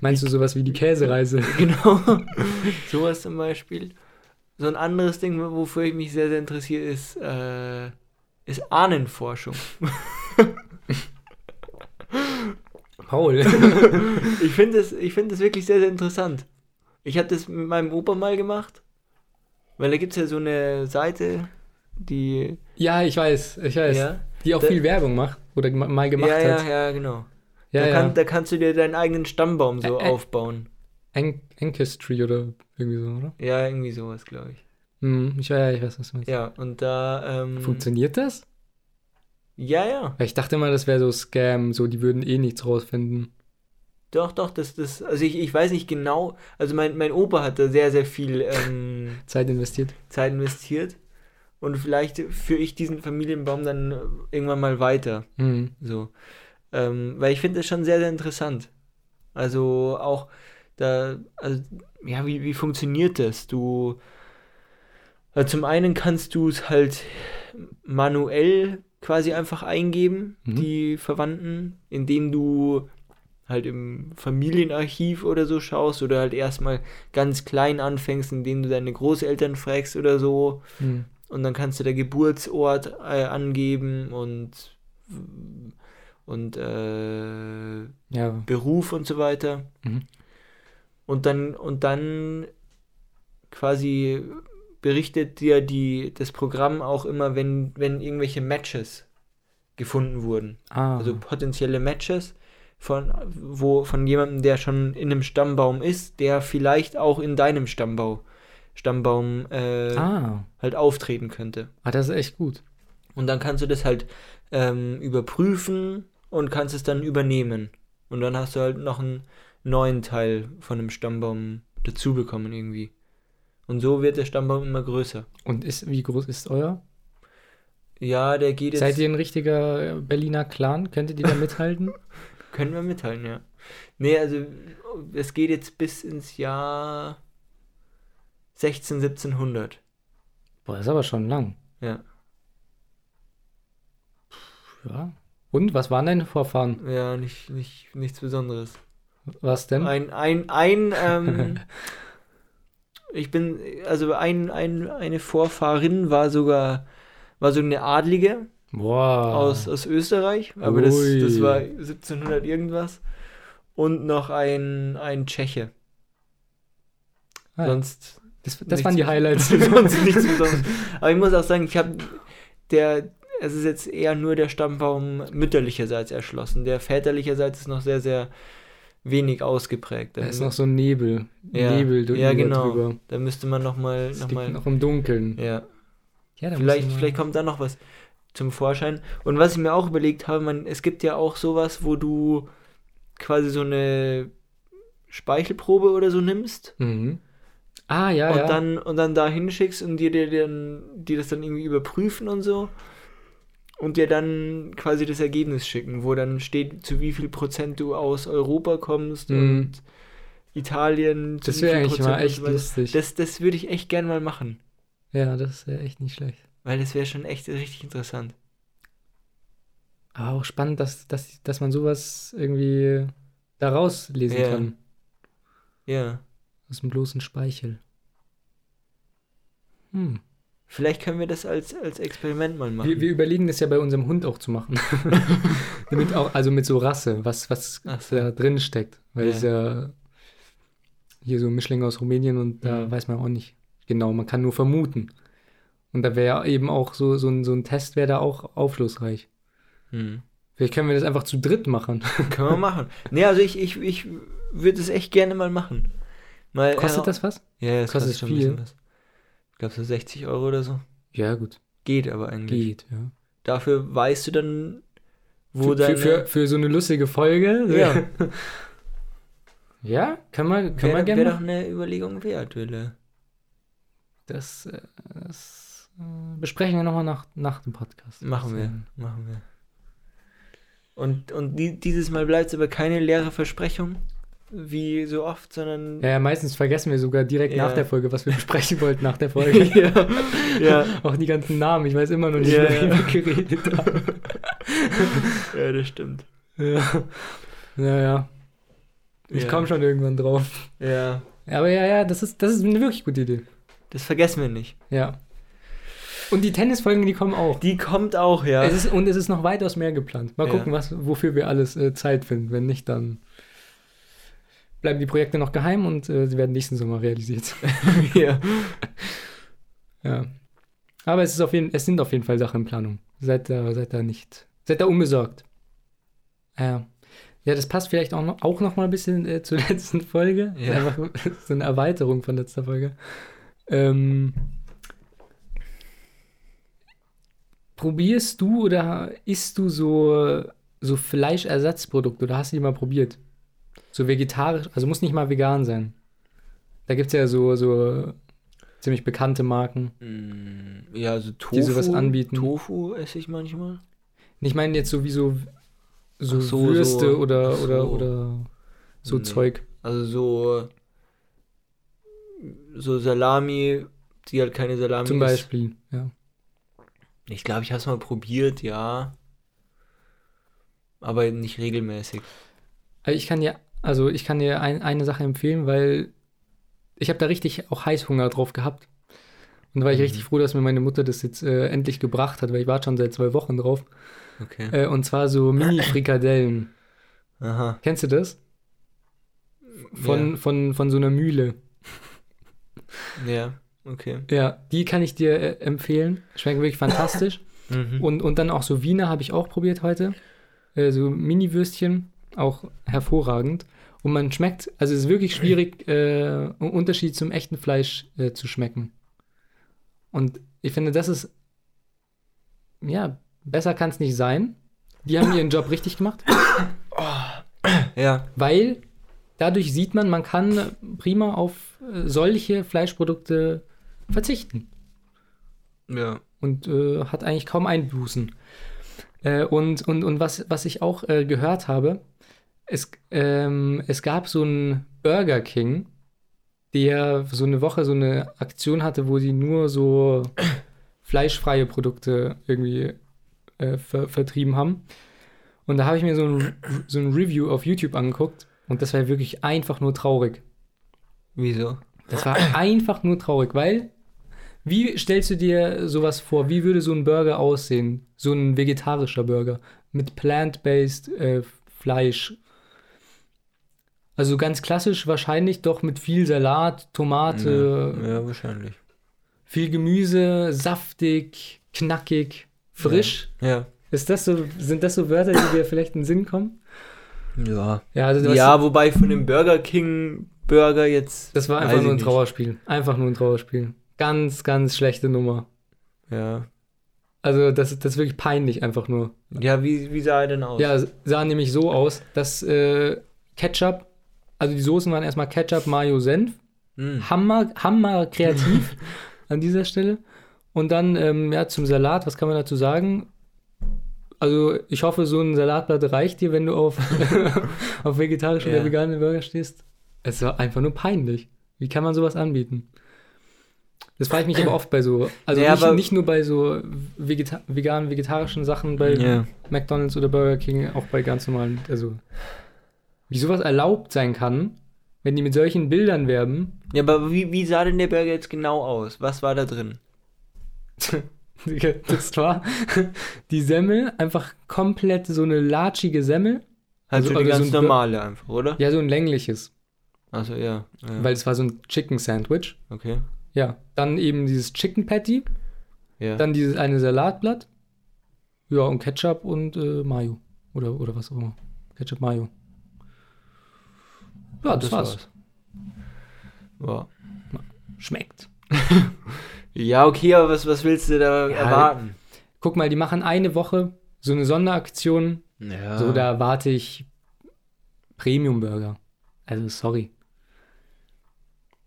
Speaker 2: Meinst du sowas wie die Käsereise?
Speaker 1: genau. Sowas zum Beispiel. So ein anderes Ding, wofür ich mich sehr, sehr interessiere, ist, äh, ist Ahnenforschung.
Speaker 2: Paul.
Speaker 1: Ich finde es find das wirklich sehr, sehr interessant. Ich habe das mit meinem Opa mal gemacht, weil da gibt es ja so eine Seite, die...
Speaker 2: ja, ich weiß, ich weiß.
Speaker 1: Ja,
Speaker 2: Die auch
Speaker 1: Da-
Speaker 2: viel Werbung macht oder ma- mal gemacht
Speaker 1: ja, ja,
Speaker 2: hat.
Speaker 1: ja, genau.
Speaker 2: Ja,
Speaker 1: da,
Speaker 2: ja.
Speaker 1: Kann, da kannst du dir deinen eigenen Stammbaum so
Speaker 2: ä-
Speaker 1: aufbauen.
Speaker 2: An Ancestry oder irgendwie so, oder?
Speaker 1: Ja, irgendwie sowas, glaube ich.
Speaker 2: Hm, ich, ja, ich weiß, was du meinst.
Speaker 1: Ja, und da... Ähm,
Speaker 2: Funktioniert das?
Speaker 1: Ja, ja.
Speaker 2: Ich dachte immer, das wäre so Scam, so die würden eh nichts rausfinden.
Speaker 1: Doch, doch, das, das, also ich, ich weiß nicht genau, also mein, mein Opa hat da sehr, sehr viel ähm,
Speaker 2: Zeit investiert.
Speaker 1: Zeit investiert. Und vielleicht führe ich diesen Familienbaum dann irgendwann mal weiter.
Speaker 2: Mhm.
Speaker 1: So. Ähm, weil ich finde das schon sehr, sehr interessant. Also auch da, also, ja, wie, wie funktioniert das? Du, also zum einen kannst du es halt manuell quasi einfach eingeben,
Speaker 2: Mhm.
Speaker 1: die Verwandten, indem du halt im Familienarchiv oder so schaust oder halt erstmal ganz klein anfängst, indem du deine Großeltern fragst oder so.
Speaker 2: Mhm.
Speaker 1: Und dann kannst du der Geburtsort äh, angeben und, und äh,
Speaker 2: Ja.
Speaker 1: Beruf und so weiter.
Speaker 2: Mhm.
Speaker 1: Und dann, und dann quasi berichtet dir die, das Programm auch immer, wenn, wenn irgendwelche Matches gefunden wurden.
Speaker 2: Ah.
Speaker 1: Also potenzielle Matches von, wo, von jemandem, der schon in einem Stammbaum ist, der vielleicht auch in deinem Stammbau, Stammbaum äh,
Speaker 2: ah.
Speaker 1: halt auftreten könnte.
Speaker 2: Ah, das ist echt gut.
Speaker 1: Und dann kannst du das halt ähm, überprüfen und kannst es dann übernehmen. Und dann hast du halt noch einen neuen Teil von einem Stammbaum dazu bekommen irgendwie. Und so wird der Stammbaum immer größer.
Speaker 2: Und ist, wie groß ist euer?
Speaker 1: Ja, der geht jetzt.
Speaker 2: Seid ihr ein richtiger Berliner Clan? Könntet ihr da mithalten?
Speaker 1: Können wir mitteilen, ja. Nee, also es geht jetzt bis ins Jahr 16, 1700.
Speaker 2: Boah, das ist aber schon lang.
Speaker 1: Ja.
Speaker 2: Ja. Und was waren deine Vorfahren?
Speaker 1: Ja, nicht, nicht, nichts Besonderes.
Speaker 2: Was denn?
Speaker 1: Ein, ein, ein, ähm, ich bin, also ein, ein, eine Vorfahrin war sogar, war so eine Adlige
Speaker 2: Boah.
Speaker 1: aus, aus Österreich, aber das,
Speaker 2: Ui.
Speaker 1: das war 1700 irgendwas. Und noch ein, ein Tscheche.
Speaker 2: Ah,
Speaker 1: Sonst,
Speaker 2: das das waren die Highlights.
Speaker 1: sonst nichts Besonderes. Aber ich muss auch sagen, ich habe der, es ist jetzt eher nur der Stammbaum mütterlicherseits erschlossen. Der väterlicherseits ist noch sehr, sehr wenig ausgeprägt.
Speaker 2: Da ist noch so ein Nebel.
Speaker 1: Ja,
Speaker 2: Nebel drü-
Speaker 1: ja, genau.
Speaker 2: drüber.
Speaker 1: Da müsste man nochmal, noch mal,
Speaker 2: noch im Dunkeln.
Speaker 1: ja,
Speaker 2: Ja,
Speaker 1: vielleicht, vielleicht kommt da noch was zum Vorschein. Und was ich mir auch überlegt habe, man, es gibt ja auch sowas, wo du quasi so eine Speichelprobe oder so nimmst
Speaker 2: Mhm. Ah, ja,
Speaker 1: und
Speaker 2: ja.
Speaker 1: dann und dann da hinschickst und dir, dir dann die das dann irgendwie überprüfen und so und dir dann quasi das Ergebnis schicken, wo dann steht, zu wie viel Prozent du aus Europa kommst
Speaker 2: Mhm.
Speaker 1: und Italien. zu
Speaker 2: das wäre eigentlich
Speaker 1: Prozent
Speaker 2: mal echt lustig.
Speaker 1: Das, das würde ich echt gern mal machen,
Speaker 2: ja, das wäre echt nicht schlecht.
Speaker 1: weil das wäre schon echt richtig interessant.
Speaker 2: Aber auch spannend, dass, dass, dass man sowas irgendwie daraus lesen
Speaker 1: Ja.
Speaker 2: kann.
Speaker 1: Ja.
Speaker 2: Aus dem bloßen Speichel. Hm.
Speaker 1: Vielleicht können wir das als, als Experiment mal machen.
Speaker 2: Wir, wir überlegen das ja bei unserem Hund auch zu machen. Damit auch, also mit so Rasse, was, was
Speaker 1: so.
Speaker 2: da drin steckt. Weil
Speaker 1: Ja.
Speaker 2: es ja hier so ein Mischling aus Rumänien und da
Speaker 1: Mhm.
Speaker 2: weiß man auch nicht genau, man kann nur vermuten. Und da wäre eben auch so, so, ein, so ein Test wäre da auch aufschlussreich.
Speaker 1: Hm.
Speaker 2: Vielleicht können wir das einfach zu dritt machen.
Speaker 1: Können wir machen. Nee, also ich, ich, ich würde es echt gerne mal machen. Mal
Speaker 2: Kostet das was?
Speaker 1: Ja, das
Speaker 2: kostet
Speaker 1: kostet schon
Speaker 2: viel?
Speaker 1: ein bisschen was. Glaube so 60 Euro oder so.
Speaker 2: Ja, gut.
Speaker 1: Geht aber eigentlich.
Speaker 2: Geht, ja.
Speaker 1: Dafür weißt du dann, wo
Speaker 2: Für, für,
Speaker 1: deine...
Speaker 2: für, für so eine lustige Folge.
Speaker 1: Ja.
Speaker 2: Ja, kann man, kann
Speaker 1: Wäre
Speaker 2: man
Speaker 1: wär
Speaker 2: gerne
Speaker 1: doch
Speaker 2: machen.
Speaker 1: eine Überlegung wert, Wille.
Speaker 2: Das, äh, das äh, besprechen wir nochmal nach, nach dem Podcast.
Speaker 1: Machen wir, machen wir. Und, und die, dieses Mal bleibt es aber keine leere Versprechung, wie so oft, sondern...
Speaker 2: Ja, ja, meistens vergessen wir sogar direkt
Speaker 1: Ja.
Speaker 2: nach der Folge, was wir besprechen wollten nach der Folge.
Speaker 1: ja, ja,
Speaker 2: Auch die ganzen Namen. Ich weiß immer noch nicht,
Speaker 1: Ja,
Speaker 2: wie
Speaker 1: ja.
Speaker 2: wir geredet haben.
Speaker 1: ja, das stimmt.
Speaker 2: ja. ja, ja. Ich komme schon irgendwann drauf.
Speaker 1: Ja,
Speaker 2: Aber ja, ja, das ist, das ist eine wirklich gute Idee.
Speaker 1: das vergessen wir nicht.
Speaker 2: Ja. Und die Tennisfolgen, die kommen auch.
Speaker 1: Die kommt auch, ja.
Speaker 2: Es ist, und es ist noch weitaus mehr geplant. Mal gucken, was, wofür wir alles äh, Zeit finden. Wenn nicht, dann bleiben die Projekte noch geheim und äh, sie werden nächsten Sommer realisiert.
Speaker 1: ja.
Speaker 2: ja. Aber es, ist auf jeden, es sind auf jeden Fall Sachen in Planung. Seid da, seid da nicht. Seid da unbesorgt. Ja. Ja, das passt vielleicht auch noch, auch noch mal ein bisschen äh, zur letzten Folge.
Speaker 1: Ja.
Speaker 2: Einfach so eine Erweiterung von letzter Folge. Ähm, probierst du oder isst du so, so Fleischersatzprodukte oder hast du die mal probiert? So vegetarisch, also muss nicht mal vegan sein. Da gibt es ja so, so ziemlich bekannte Marken.
Speaker 1: Mm, Ja, also Tofu.
Speaker 2: Die sowas anbieten.
Speaker 1: Tofu esse ich manchmal.
Speaker 2: Ich meine jetzt sowieso so,
Speaker 1: so,
Speaker 2: Würste
Speaker 1: so-
Speaker 2: oder,
Speaker 1: ach
Speaker 2: oder,
Speaker 1: so.
Speaker 2: oder so
Speaker 1: Nee.
Speaker 2: Zeug.
Speaker 1: Also so so Salami, die halt keine Salami
Speaker 2: Zum
Speaker 1: ist.
Speaker 2: Beispiel, ja.
Speaker 1: Ich glaube, ich habe es mal probiert, ja. Aber nicht regelmäßig.
Speaker 2: Also ich kann dir, also ich kann dir ein, eine Sache empfehlen, weil ich habe da richtig auch Heißhunger drauf gehabt. Und da war ich
Speaker 1: Mhm.
Speaker 2: richtig froh, dass mir meine Mutter das jetzt äh, endlich gebracht hat, weil ich war schon seit zwei Wochen drauf.
Speaker 1: Okay.
Speaker 2: Äh, und zwar so Mini-Frikadellen.
Speaker 1: Aha.
Speaker 2: Kennst du das? Von,
Speaker 1: Ja.
Speaker 2: von, von so einer Mühle.
Speaker 1: Ja, okay.
Speaker 2: Ja, die kann ich dir äh, empfehlen. Schmecken wirklich fantastisch.
Speaker 1: Mhm.
Speaker 2: Und, und dann auch so Wiener habe ich auch probiert heute. Äh, so Mini-Würstchen, auch hervorragend. Und man schmeckt, also es ist wirklich schwierig, äh, einen Unterschied zum echten Fleisch äh, zu schmecken. Und ich finde, das ist, ja, besser kann es nicht sein. Die haben ihren Job richtig gemacht,
Speaker 1: ja,
Speaker 2: weil dadurch sieht man, man kann prima auf äh, solche Fleischprodukte verzichten
Speaker 1: ja.
Speaker 2: und äh, hat eigentlich kaum Einbußen. Äh, und, und, und was, was ich auch äh, gehört habe, es, ähm, es gab so einen Burger King, der so eine Woche so eine Aktion hatte, wo sie nur so fleischfreie Produkte irgendwie äh, ver vertrieben haben. Und da habe ich mir so ein, so ein Review auf YouTube angeguckt und das war wirklich einfach nur traurig.
Speaker 1: Wieso?
Speaker 2: Das war einfach nur traurig, weil wie stellst du dir sowas vor? Wie würde so ein Burger aussehen? So ein vegetarischer Burger mit plant-based äh, Fleisch. Also ganz klassisch wahrscheinlich doch mit viel Salat, Tomate,
Speaker 1: ja, ja, wahrscheinlich.
Speaker 2: viel Gemüse, saftig, knackig, frisch.
Speaker 1: Ja.
Speaker 2: Ist das so, sind das so Wörter, die dir vielleicht in den Sinn kommen?
Speaker 1: Ja.
Speaker 2: Ja, also
Speaker 1: Ja, wobei von dem Burger King Burger jetzt.
Speaker 2: das war einfach nur ein
Speaker 1: nicht.
Speaker 2: Trauerspiel. Einfach nur ein Trauerspiel. Ganz, ganz schlechte Nummer.
Speaker 1: Ja.
Speaker 2: Also das, das ist wirklich peinlich einfach nur.
Speaker 1: Ja, wie, wie sah er denn aus?
Speaker 2: Ja, sah nämlich so aus, dass äh, Ketchup, also die Soßen waren erstmal Ketchup, Mayo, Senf.
Speaker 1: Hm.
Speaker 2: Hammer, Hammer kreativ an dieser Stelle. Und dann, ähm, ja, zum Salat, was kann man dazu sagen? Also, ich hoffe, so ein Salatblatt reicht dir, wenn du auf, auf vegetarische
Speaker 1: Ja.
Speaker 2: oder vegane Burger stehst. Es war einfach nur peinlich. Wie kann man sowas anbieten? Das frage ich mich aber oft bei so, also
Speaker 1: Ja,
Speaker 2: nicht, nicht nur bei so vegeta veganen, vegetarischen Sachen, bei
Speaker 1: Ja.
Speaker 2: McDonalds oder Burger King, auch bei ganz normalen, also wie sowas erlaubt sein kann, wenn die mit solchen Bildern werben.
Speaker 1: Ja, aber wie, wie sah denn der Burger jetzt genau aus? Was war da drin?
Speaker 2: Das war die Semmel, einfach komplett so eine latschige Semmel.
Speaker 1: Halt
Speaker 2: Also-
Speaker 1: so die
Speaker 2: also so
Speaker 1: ganz
Speaker 2: ein Bur-
Speaker 1: normale einfach, oder?
Speaker 2: Ja, so ein längliches,
Speaker 1: Also ja. ja.
Speaker 2: weil es war so ein Chicken Sandwich.
Speaker 1: okay.
Speaker 2: Ja, dann eben dieses Chicken Patty,
Speaker 1: Ja.
Speaker 2: dann dieses eine Salatblatt. Ja, und Ketchup und äh, Mayo. Oder, oder was auch immer. Ketchup, Mayo. Ja, das, war's.
Speaker 1: Ja.
Speaker 2: Schmeckt.
Speaker 1: ja, okay, aber was, was willst du da
Speaker 2: Ja,
Speaker 1: erwarten?
Speaker 2: Guck mal, die machen eine Woche so eine Sonderaktion.
Speaker 1: Ja.
Speaker 2: So, da erwarte ich Premium-Burger. Also, sorry.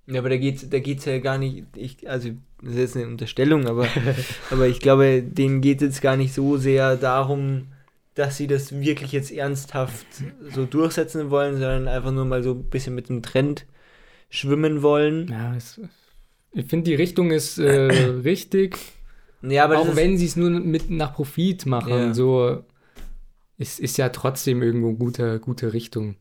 Speaker 1: Ja, aber da geht's, da geht's ja gar nicht, ich, also, das ist jetzt eine Unterstellung, aber, aber ich glaube, denen geht jetzt gar nicht so sehr darum, dass sie das wirklich jetzt ernsthaft so durchsetzen wollen, sondern einfach nur mal so ein bisschen mit dem Trend schwimmen wollen.
Speaker 2: Ja, es, ich finde, die Richtung ist äh, richtig.
Speaker 1: Ja, aber
Speaker 2: auch wenn sie es nur mit nach Profit machen,
Speaker 1: Ja.
Speaker 2: so ist, ist ja trotzdem irgendwo gute, gute Richtung.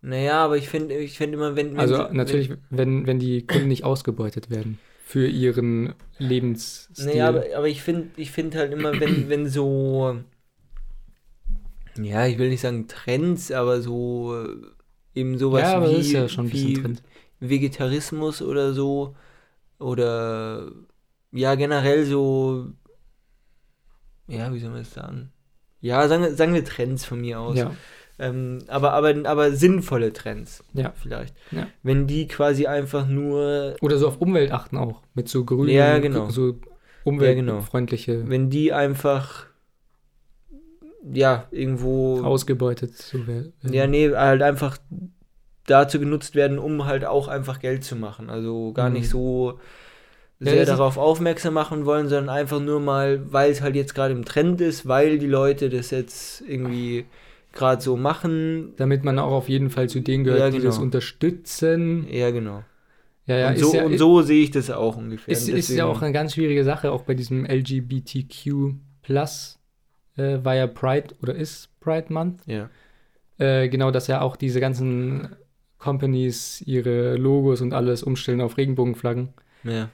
Speaker 1: naja, aber ich finde, ich finde immer, wenn, wenn
Speaker 2: Also
Speaker 1: sie-
Speaker 2: natürlich, wenn, wenn die Kunden nicht ausgebeutet werden für ihren Lebensstil.
Speaker 1: Naja, aber, aber ich finde ich find halt immer, wenn, wenn so, ja, ich will nicht sagen Trends, aber so äh, eben sowas
Speaker 2: ja, aber
Speaker 1: wie,
Speaker 2: ist ja schon
Speaker 1: wie
Speaker 2: drin.
Speaker 1: Vegetarismus oder so oder ja, generell so, ja, wie soll man das sagen? Ja, sagen, wir- sagen wir Trends von mir aus.
Speaker 2: Ja,
Speaker 1: Ähm, aber, aber, aber sinnvolle Trends
Speaker 2: ja.
Speaker 1: vielleicht.
Speaker 2: Ja.
Speaker 1: Wenn die quasi einfach nur
Speaker 2: Oder so auf Umwelt achten auch. Mit so grünen,
Speaker 1: Ja, genau.
Speaker 2: so umweltfreundliche.
Speaker 1: wenn die einfach ja, irgendwo.
Speaker 2: Ausgebeutet. So wär,
Speaker 1: Ja, nee, halt einfach dazu genutzt werden, um halt auch einfach Geld zu machen. Also gar
Speaker 2: Mhm.
Speaker 1: nicht so
Speaker 2: Ja,
Speaker 1: sehr
Speaker 2: ist-
Speaker 1: darauf aufmerksam machen wollen, sondern einfach nur mal, weil es halt jetzt gerade im Trend ist, weil die Leute das jetzt irgendwie gerade so machen.
Speaker 2: Damit man auch auf jeden Fall zu denen gehört,
Speaker 1: Ja,
Speaker 2: die
Speaker 1: genau.
Speaker 2: das unterstützen.
Speaker 1: Ja, genau.
Speaker 2: Ja, ja,
Speaker 1: und, so,
Speaker 2: ja,
Speaker 1: und so sehe ich das auch ungefähr.
Speaker 2: Ist, ist ja auch eine ganz schwierige Sache, auch bei diesem LGBTQ Plus äh, war ja Pride oder ist Pride Month.
Speaker 1: Ja.
Speaker 2: Äh, genau, dass ja auch diese ganzen Companies ihre Logos und alles umstellen auf Regenbogenflaggen.
Speaker 1: Ja.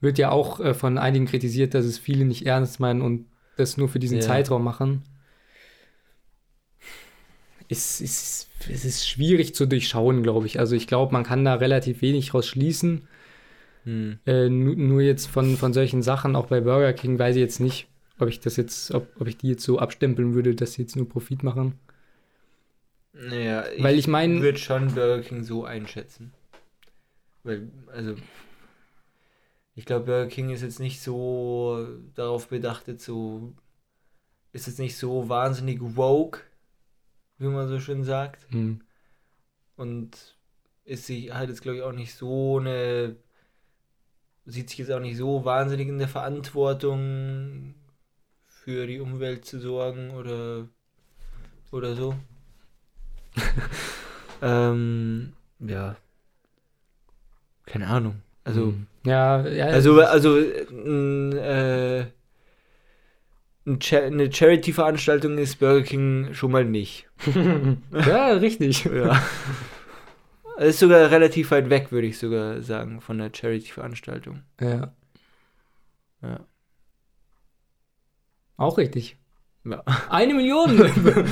Speaker 2: Wird ja auch äh, von einigen kritisiert, dass es viele nicht ernst meinen und das nur für diesen
Speaker 1: Ja.
Speaker 2: Zeitraum machen. Es ist, es ist schwierig zu durchschauen, glaube ich. Also ich glaube, man kann da relativ wenig raus schließen.
Speaker 1: Hm.
Speaker 2: Äh, nu- nur jetzt von, von solchen Sachen, auch bei Burger King, weiß ich jetzt nicht, ob ich das jetzt, ob, ob ich die jetzt so abstempeln würde, dass sie jetzt nur Profit machen.
Speaker 1: Naja, ich,
Speaker 2: Weil ich mein-
Speaker 1: würde schon Burger King so einschätzen. Weil, also, ich glaube, Burger King ist jetzt nicht so darauf bedacht, jetzt so, ist jetzt nicht so wahnsinnig woke, wie man so schön sagt.
Speaker 2: Hm.
Speaker 1: Und ist sich halt jetzt, glaube ich, auch nicht so eine, sieht sich jetzt auch nicht so wahnsinnig in der Verantwortung für die Umwelt zu sorgen oder, oder so. ähm, ja. Keine Ahnung. Also,
Speaker 2: Hm. ja, ja,
Speaker 1: also, also, äh, eine Charity-Veranstaltung ist Burger King schon mal nicht.
Speaker 2: ja, richtig.
Speaker 1: Ja. Es ist sogar relativ weit weg, würde ich sogar sagen, von der Charity-Veranstaltung.
Speaker 2: Ja,
Speaker 1: Ja.
Speaker 2: Auch richtig.
Speaker 1: Ja.
Speaker 2: Eine Million!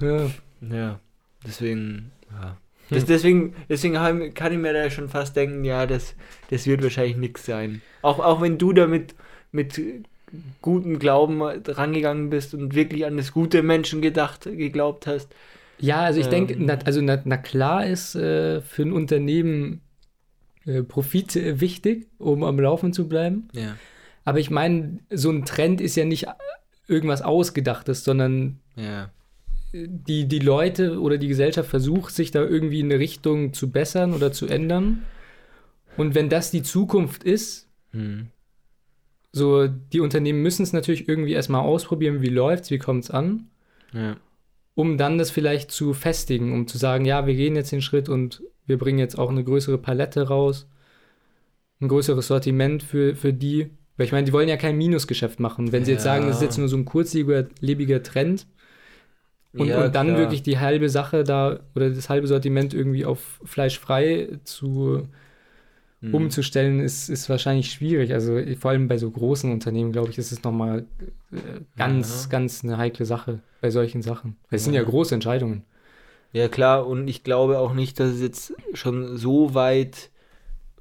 Speaker 2: ja.
Speaker 1: ja. Deswegen, ja. Das, deswegen deswegen kann ich mir da schon fast denken, ja, das, das wird wahrscheinlich nichts sein. Auch, auch wenn du damit mit gutem Glauben rangegangen bist und wirklich an das gute Menschen gedacht, geglaubt hast.
Speaker 2: Ja, also ich denke,
Speaker 1: Ähm.
Speaker 2: na, also na, na klar ist äh, für ein Unternehmen äh, Profit äh, wichtig, um am Laufen zu bleiben.
Speaker 1: Ja.
Speaker 2: Aber ich meine, so ein Trend ist ja nicht irgendwas Ausgedachtes, sondern
Speaker 1: Ja.
Speaker 2: die, die Leute oder die Gesellschaft versucht, sich da irgendwie in eine Richtung zu bessern oder zu ändern. Und wenn das die Zukunft ist,
Speaker 1: Hm.
Speaker 2: so die Unternehmen müssen es natürlich irgendwie erstmal ausprobieren, wie läuft's, wie kommt's an,
Speaker 1: Ja.
Speaker 2: um dann das vielleicht zu festigen, um zu sagen, ja, wir gehen jetzt den Schritt und wir bringen jetzt auch eine größere Palette raus, ein größeres Sortiment für, für die. Weil ich meine, die wollen ja kein Minusgeschäft machen. Wenn sie jetzt sagen, das ist
Speaker 1: Ja.
Speaker 2: jetzt nur so ein kurzlebiger Trend, Und,
Speaker 1: Ja,
Speaker 2: und dann
Speaker 1: klar.
Speaker 2: wirklich die halbe Sache da oder das halbe Sortiment irgendwie auf fleischfrei zu
Speaker 1: Hm.
Speaker 2: umzustellen, ist, ist wahrscheinlich schwierig. Also vor allem bei so großen Unternehmen, glaube ich, ist es nochmal äh, ganz,
Speaker 1: Ja.
Speaker 2: ganz eine heikle Sache bei solchen Sachen. Weil es sind ja
Speaker 1: Ja.
Speaker 2: große Entscheidungen.
Speaker 1: Ja, klar, und ich glaube auch nicht, dass es jetzt schon so weit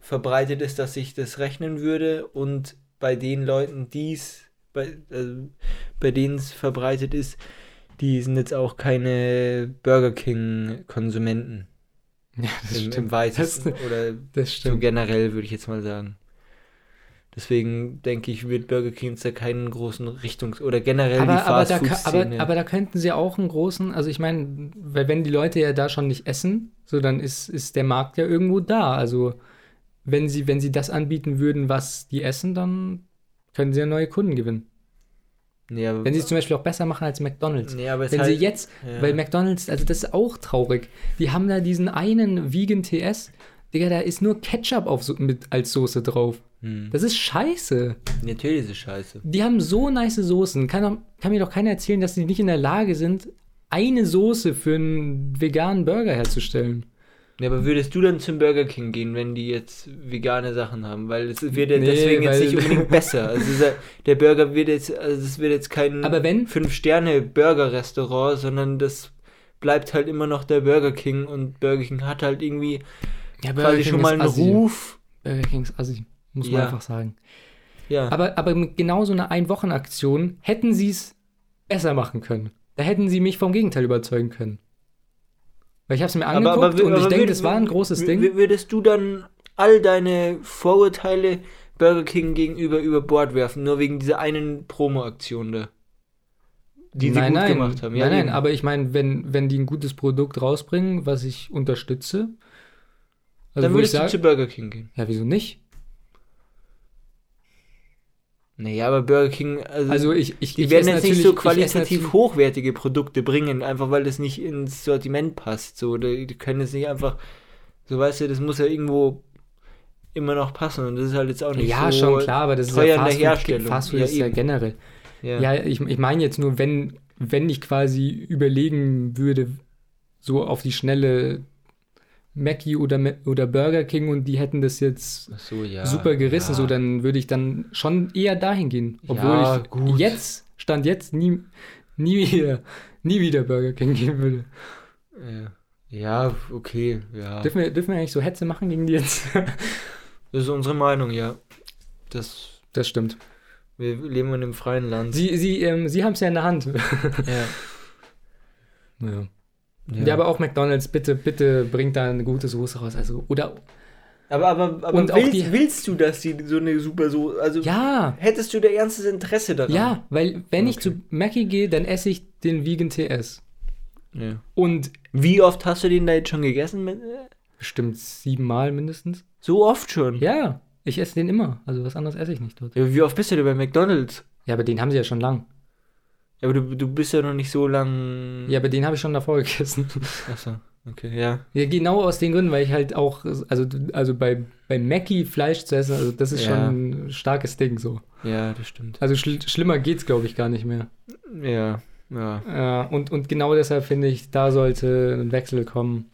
Speaker 1: verbreitet ist, dass ich das rechnen würde. Und bei den Leuten, die's, bei, also bei denen es verbreitet ist, die sind jetzt auch keine Burger King-Konsumenten
Speaker 2: Ja, das
Speaker 1: im, im
Speaker 2: stimmt.
Speaker 1: weitesten.
Speaker 2: Das,
Speaker 1: oder
Speaker 2: das
Speaker 1: so
Speaker 2: stimmt.
Speaker 1: generell, würde ich jetzt mal sagen. Deswegen denke ich, wird Burger King jetzt da keinen großen Richtungs- oder generell die
Speaker 2: Aber, aber, da, aber, aber da könnten sie auch einen großen, also ich meine, weil wenn die Leute ja da schon nicht essen, so dann ist, ist der Markt ja irgendwo da. Also wenn sie, wenn sie das anbieten würden, was die essen, dann können sie ja neue Kunden gewinnen.
Speaker 1: nee,
Speaker 2: Wenn sie es zum Beispiel auch besser machen als McDonalds.
Speaker 1: nee,
Speaker 2: Wenn
Speaker 1: halt,
Speaker 2: sie jetzt,
Speaker 1: ja.
Speaker 2: weil McDonalds, also das ist auch traurig. Die haben da diesen einen Vegan TS, Digga, da ist nur Ketchup auf, mit, als Soße drauf.
Speaker 1: Hm.
Speaker 2: Das ist scheiße.
Speaker 1: Natürlich ist es scheiße.
Speaker 2: Die haben so nice Soßen. Kann, doch, kann mir doch keiner erzählen, dass sie nicht in der Lage sind, eine Soße für einen veganen Burger herzustellen.
Speaker 1: Ja, aber würdest du dann zum Burger King gehen, wenn die jetzt vegane Sachen haben? Weil es wird ja
Speaker 2: Nee,
Speaker 1: deswegen jetzt nicht unbedingt besser. Also der Burger wird jetzt, also es wird jetzt kein
Speaker 2: Aber wenn-
Speaker 1: Fünf-Sterne-Burger-Restaurant, sondern das bleibt halt immer noch der Burger King und Burger King hat halt irgendwie
Speaker 2: Ja,
Speaker 1: quasi schon mal einen Ruf.
Speaker 2: Burger King ist assi, muss man
Speaker 1: Ja.
Speaker 2: einfach sagen.
Speaker 1: Ja,
Speaker 2: Aber, aber mit genau so einer Ein-Wochen-Aktion hätten sie es besser machen können. Da hätten sie mich vom Gegenteil überzeugen können. Weil ich habe es mir angeguckt
Speaker 1: wür-
Speaker 2: und ich
Speaker 1: aber
Speaker 2: denke, das war ein großes Ding.
Speaker 1: wür- Würdest du dann all deine Vorurteile Burger King gegenüber über Bord werfen, nur wegen dieser einen Promo-Aktion da? die sie
Speaker 2: nein,
Speaker 1: gut
Speaker 2: nein,
Speaker 1: gemacht haben.
Speaker 2: nein, nein,
Speaker 1: eben.
Speaker 2: aber ich meine, wenn, wenn die ein gutes Produkt rausbringen, was ich unterstütze, also
Speaker 1: dann
Speaker 2: wo ich
Speaker 1: würdest du zu Burger King gehen.
Speaker 2: ja, wieso nicht?
Speaker 1: Naja, aber Burger King, also,
Speaker 2: Also ich, ich,
Speaker 1: die
Speaker 2: ich
Speaker 1: werden jetzt nicht so qualitativ hochwertige Produkte bringen, einfach weil das nicht ins Sortiment passt. So, die, die können jetzt nicht einfach, so weißt du, das muss ja irgendwo immer noch passen und das ist halt jetzt auch nicht
Speaker 2: Ja,
Speaker 1: so
Speaker 2: schon klar, aber das ist
Speaker 1: teuer
Speaker 2: ja
Speaker 1: in der Herstellung.
Speaker 2: Fastfood
Speaker 1: Ja,
Speaker 2: ist ja generell.
Speaker 1: Ja.
Speaker 2: Ja, ich, ich meine jetzt nur, wenn, wenn ich quasi überlegen würde, so auf die schnelle Mackie oder, oder Burger King und die hätten das jetzt
Speaker 1: so, ja.
Speaker 2: super gerissen,
Speaker 1: ja.
Speaker 2: so dann würde ich dann schon eher dahin gehen. Obwohl
Speaker 1: Ja,
Speaker 2: ich
Speaker 1: gut.
Speaker 2: jetzt, Stand jetzt, nie, nie wieder, nie wieder Burger King gehen würde.
Speaker 1: Ja. okay, ja.
Speaker 2: Dürfen wir, dürfen wir eigentlich so Hetze machen gegen die jetzt?
Speaker 1: Das ist unsere Meinung, ja. Das,
Speaker 2: Das stimmt.
Speaker 1: wir leben in einem freien Land.
Speaker 2: Sie, sie, ähm, sie haben es ja in der Hand.
Speaker 1: ja.
Speaker 2: ja. Ja. aber auch McDonalds, bitte, bitte bringt da eine gute Soße raus. Also, oder
Speaker 1: Aber, aber, aber
Speaker 2: Und
Speaker 1: willst,
Speaker 2: die-
Speaker 1: willst du, dass die so eine super so. Also
Speaker 2: ja,
Speaker 1: hättest du da ernstes Interesse daran?
Speaker 2: ja, weil wenn ich
Speaker 1: Okay.
Speaker 2: zu Mackie gehe, dann esse ich den Vegan TS.
Speaker 1: ja.
Speaker 2: Und
Speaker 1: Wie oft hast du den da jetzt schon gegessen? Mit-
Speaker 2: bestimmt siebenmal mindestens.
Speaker 1: So oft schon.
Speaker 2: Ja, ich esse den immer. Also was anderes esse ich nicht dort.
Speaker 1: Ja, Wie oft bist du denn bei McDonalds?
Speaker 2: Ja, aber den haben sie ja schon lang.
Speaker 1: Ja, aber du, du bist ja noch nicht so lang.
Speaker 2: Ja, aber den habe ich schon davor gegessen.
Speaker 1: Achso, okay, ja.
Speaker 2: Ja, genau aus den Gründen, weil ich halt auch, also, also bei, bei Mackie Fleisch zu essen, also das ist
Speaker 1: Ja.
Speaker 2: schon ein starkes Ding so.
Speaker 1: Ja, das stimmt.
Speaker 2: Also schl schlimmer geht's, glaube ich, gar nicht mehr.
Speaker 1: Ja, ja.
Speaker 2: Ja, und, und genau deshalb finde ich, da sollte ein Wechsel kommen.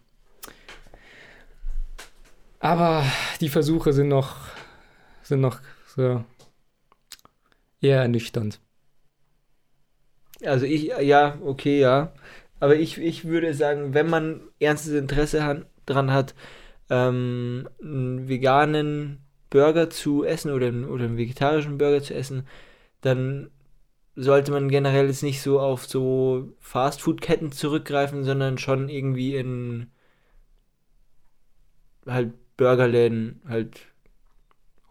Speaker 2: Aber die Versuche sind noch, sind noch so eher ernüchternd.
Speaker 1: Also ich, ja, okay, ja. Aber ich, ich würde sagen, wenn man ernstes Interesse han, dran hat, ähm, einen veganen Burger zu essen oder, oder einen vegetarischen Burger zu essen, dann sollte man generell jetzt nicht so auf so Fastfood-Ketten zurückgreifen, sondern schon irgendwie in halt Burgerläden, halt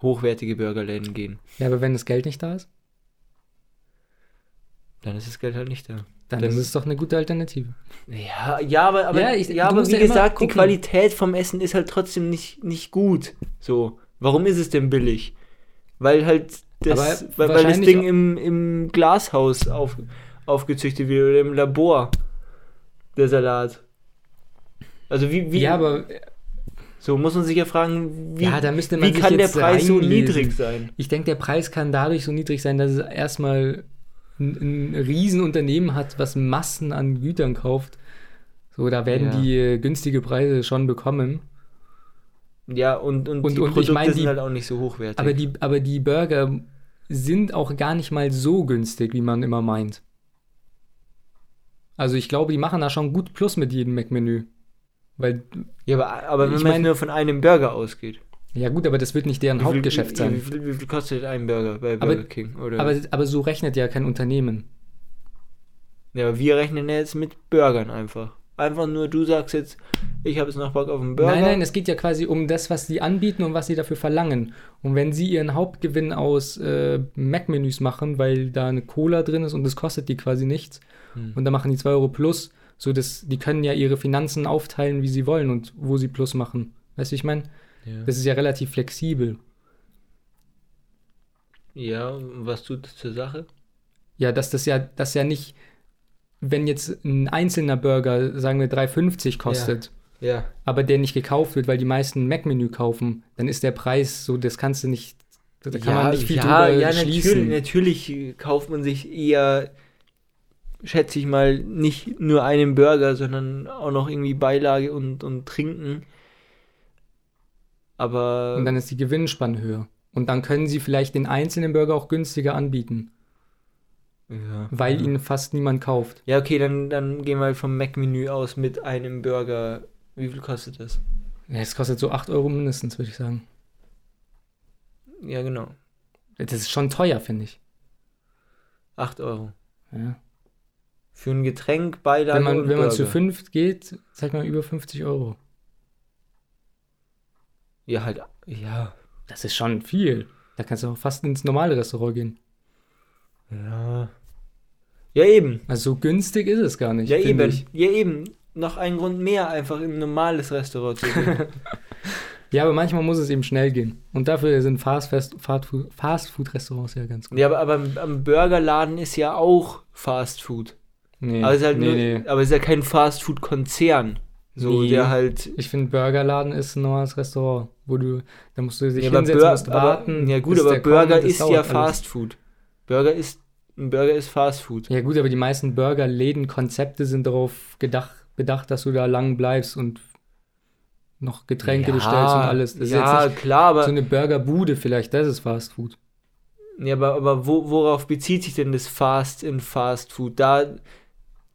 Speaker 1: hochwertige Burgerläden gehen.
Speaker 2: Ja, aber wenn das Geld nicht da ist,
Speaker 1: Dann ist das Geld halt nicht da.
Speaker 2: dann,
Speaker 1: Dann-
Speaker 2: ist es doch eine gute Alternative.
Speaker 1: Ja, ja, aber, aber,
Speaker 2: Ja,
Speaker 1: ja,
Speaker 2: ich- du
Speaker 1: aber wie
Speaker 2: ja
Speaker 1: gesagt, die. Qualität vom Essen ist halt trotzdem nicht, nicht gut. So, warum ist es denn billig? Weil halt das, weil, weil das Ding im, im Glashaus auf, aufgezüchtet wird oder im Labor, der Salat. Also wie, wie
Speaker 2: ja, aber
Speaker 1: so muss man sich ja fragen, wie,
Speaker 2: Ja, da müsste man
Speaker 1: wie kann der Preis so
Speaker 2: reinlesen.
Speaker 1: niedrig sein?
Speaker 2: ich denke, der Preis kann dadurch so niedrig sein, dass es erstmal ein, ein Riesenunternehmen hat, was Massen an Gütern kauft. So, da werden
Speaker 1: Ja.
Speaker 2: die äh, günstige Preise schon bekommen.
Speaker 1: Ja, und, und,
Speaker 2: Und-
Speaker 1: die
Speaker 2: und ich
Speaker 1: Produkte
Speaker 2: mein, die-
Speaker 1: sind halt auch nicht so hochwertig.
Speaker 2: Aber die, aber die Burger sind auch gar nicht mal so günstig, wie man immer meint. Also ich glaube, die machen da schon gut Plus mit jedem Mac-Menü. Weil,
Speaker 1: ja, aber, aber wenn
Speaker 2: Ich
Speaker 1: man
Speaker 2: mein-
Speaker 1: nur von einem Burger ausgeht.
Speaker 2: Ja gut, aber das wird nicht deren
Speaker 1: Wie viel-
Speaker 2: Hauptgeschäft sein.
Speaker 1: Wie viel, wie viel kostet ein Burger bei
Speaker 2: Aber-
Speaker 1: Burger King? Oder?
Speaker 2: Aber, aber so rechnet ja kein Unternehmen.
Speaker 1: ja, aber wir rechnen ja jetzt mit Burgern einfach. Einfach nur, du sagst jetzt, ich habe jetzt noch Bock auf einen Burger.
Speaker 2: Nein, nein, es geht ja quasi um das, was sie anbieten und was sie dafür verlangen. Und wenn sie ihren Hauptgewinn aus äh, Mac-Menüs machen, weil da eine Cola drin ist und das kostet die quasi nichts,
Speaker 1: Hm.
Speaker 2: und da machen die 2 Euro plus, so dass die können ja ihre Finanzen aufteilen, wie sie wollen und wo sie plus machen. Weißt du, wie ich meine?
Speaker 1: Ja.
Speaker 2: Das ist ja relativ flexibel.
Speaker 1: ja, was tut das zur Sache?
Speaker 2: Ja, dass das ja, das ja nicht, wenn jetzt ein einzelner Burger, sagen wir 3,50 kostet,
Speaker 1: Ja.
Speaker 2: aber der nicht gekauft wird, weil die meisten Mac-Menü kaufen, dann ist der Preis so, das kannst du nicht, da kann
Speaker 1: ja,
Speaker 2: man nicht viel
Speaker 1: ja,
Speaker 2: drüber
Speaker 1: ja,
Speaker 2: schließen.
Speaker 1: natürlich, natürlich kauft man sich eher, schätze ich mal, nicht nur einen Burger, sondern auch noch irgendwie Beilage und, und Trinken. Aber
Speaker 2: Und dann ist die Gewinnspanne höher. Und dann können sie vielleicht den einzelnen Burger auch günstiger anbieten,
Speaker 1: ja,
Speaker 2: weil
Speaker 1: ja.
Speaker 2: ihn fast niemand kauft.
Speaker 1: Ja, okay, dann, dann gehen wir vom Mac-Menü aus mit einem Burger. Wie viel kostet das?
Speaker 2: Ja, es kostet so 8 Euro mindestens, würde ich sagen.
Speaker 1: Ja, genau.
Speaker 2: Das ist schon teuer, finde ich.
Speaker 1: 8 Euro.
Speaker 2: Ja.
Speaker 1: Für ein Getränk, Beilage
Speaker 2: Wenn man, wenn man zu fünft geht, zeigt man über 50 Euro.
Speaker 1: Ja, halt, ja.
Speaker 2: Das ist schon viel. Da kannst du auch fast ins normale Restaurant gehen.
Speaker 1: Ja. Ja, eben.
Speaker 2: Also so günstig ist es gar nicht.
Speaker 1: Ja, eben.
Speaker 2: Ich.
Speaker 1: Ja, eben. Noch ein Grund mehr, einfach in ein normales Restaurant zu gehen.
Speaker 2: Ja, aber manchmal muss es eben schnell gehen. Und dafür sind Fast-Food-Restaurants Fast ja ganz gut.
Speaker 1: ja, aber, aber am- Burgerladen ist ja auch Fast Food.
Speaker 2: Nee,
Speaker 1: Aber es ist halt
Speaker 2: nee,
Speaker 1: nur,
Speaker 2: nee.
Speaker 1: aber es ist ja kein Fast Food Konzern. So,
Speaker 2: Nee.
Speaker 1: der halt.
Speaker 2: Ich finde, Burgerladen ist ein neues Restaurant, wo du, da musst du dich
Speaker 1: Ja, aber
Speaker 2: hinsetzen,
Speaker 1: Bur-
Speaker 2: musst
Speaker 1: aber-
Speaker 2: warten.
Speaker 1: Ja, gut, aber
Speaker 2: der kommt,
Speaker 1: Burger
Speaker 2: das
Speaker 1: ist ja. Fast Food. Burger ist. Ein Burger ist Fast Food.
Speaker 2: Ja, gut, aber die meisten Burgerläden-Konzepte sind darauf gedacht, bedacht, dass du da lang bleibst und noch Getränke
Speaker 1: ja,
Speaker 2: bestellst und alles. Das
Speaker 1: ja,
Speaker 2: ist
Speaker 1: klar, aber.
Speaker 2: so eine Burgerbude vielleicht, das ist Fast Food.
Speaker 1: Ja, aber, aber wo, worauf bezieht sich denn das Fast in Fast Food? Da,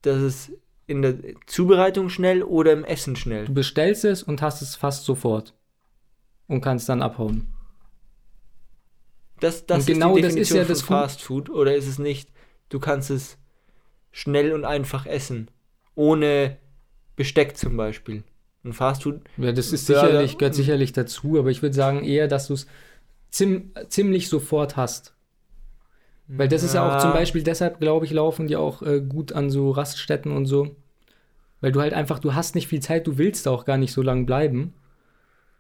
Speaker 1: dass es in der Zubereitung schnell oder im Essen schnell?
Speaker 2: Du bestellst es und hast es fast sofort und kannst dann abhauen.
Speaker 1: Das, das
Speaker 2: Und genau
Speaker 1: ist die
Speaker 2: das ist
Speaker 1: Definition
Speaker 2: ja
Speaker 1: von Fast Food oder ist es nicht? Du kannst es schnell und einfach essen, ohne Besteck zum Beispiel. Und Fast Food,
Speaker 2: Ja, das ist sicherlich, gehört sicherlich dazu, aber ich würde sagen eher, dass du es ziem ziemlich sofort hast. Weil das ist ja auch zum Beispiel, deshalb glaube ich, laufen die auch äh, gut an so Raststätten und so. Weil du halt einfach, du hast nicht viel Zeit, du willst da auch gar nicht so lange bleiben.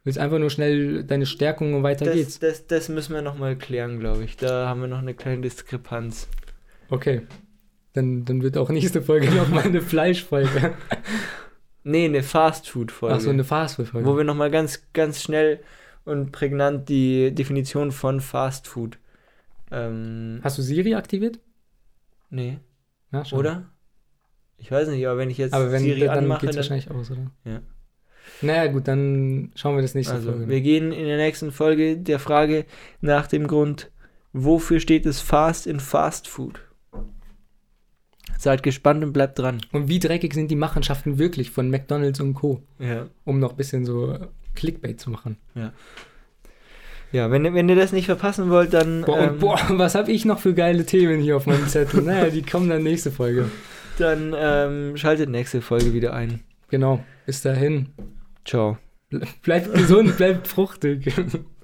Speaker 2: Willst einfach nur schnell deine Stärkung und weiter
Speaker 1: das,
Speaker 2: geht's.
Speaker 1: das, das müssen wir nochmal klären, glaube ich. Da haben wir noch eine kleine Diskrepanz.
Speaker 2: Okay. Dann, dann wird auch nächste Folge nochmal eine Fleischfolge.
Speaker 1: Nee, eine Fast Food Folge.
Speaker 2: Ach so, eine Fastfood-Folge.
Speaker 1: wo wir nochmal ganz, ganz schnell und prägnant die Definition von Fast Food. Ähm,
Speaker 2: Hast du Siri aktiviert?
Speaker 1: nee,
Speaker 2: Ja,
Speaker 1: oder? Ich weiß nicht, aber wenn ich jetzt
Speaker 2: Aber wenn,
Speaker 1: Siri
Speaker 2: dann
Speaker 1: anmache,
Speaker 2: geht's
Speaker 1: dann,
Speaker 2: wahrscheinlich aus, oder?
Speaker 1: Ja.
Speaker 2: Naja, gut, dann schauen wir das nächste
Speaker 1: also,
Speaker 2: Folge.
Speaker 1: wir gehen in der nächsten Folge der Frage nach dem Grund, wofür steht es Fast in Fast Food? Seid gespannt und bleibt dran.
Speaker 2: Und wie dreckig sind die Machenschaften wirklich von McDonalds und Co.,
Speaker 1: Ja.
Speaker 2: um noch ein bisschen so Clickbait zu machen.
Speaker 1: Ja, wenn, ihr- wenn ihr das nicht verpassen wollt, dann,
Speaker 2: Boah,
Speaker 1: ähm,
Speaker 2: boah, was habe ich noch für geile Themen hier auf meinem Zettel? naja, die kommen dann nächste Folge.
Speaker 1: dann ähm, schaltet nächste Folge wieder ein.
Speaker 2: Genau, bis dahin.
Speaker 1: Ciao.
Speaker 2: Bleibt gesund, bleibt fruchtig.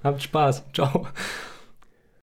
Speaker 2: Habt Spaß. Ciao.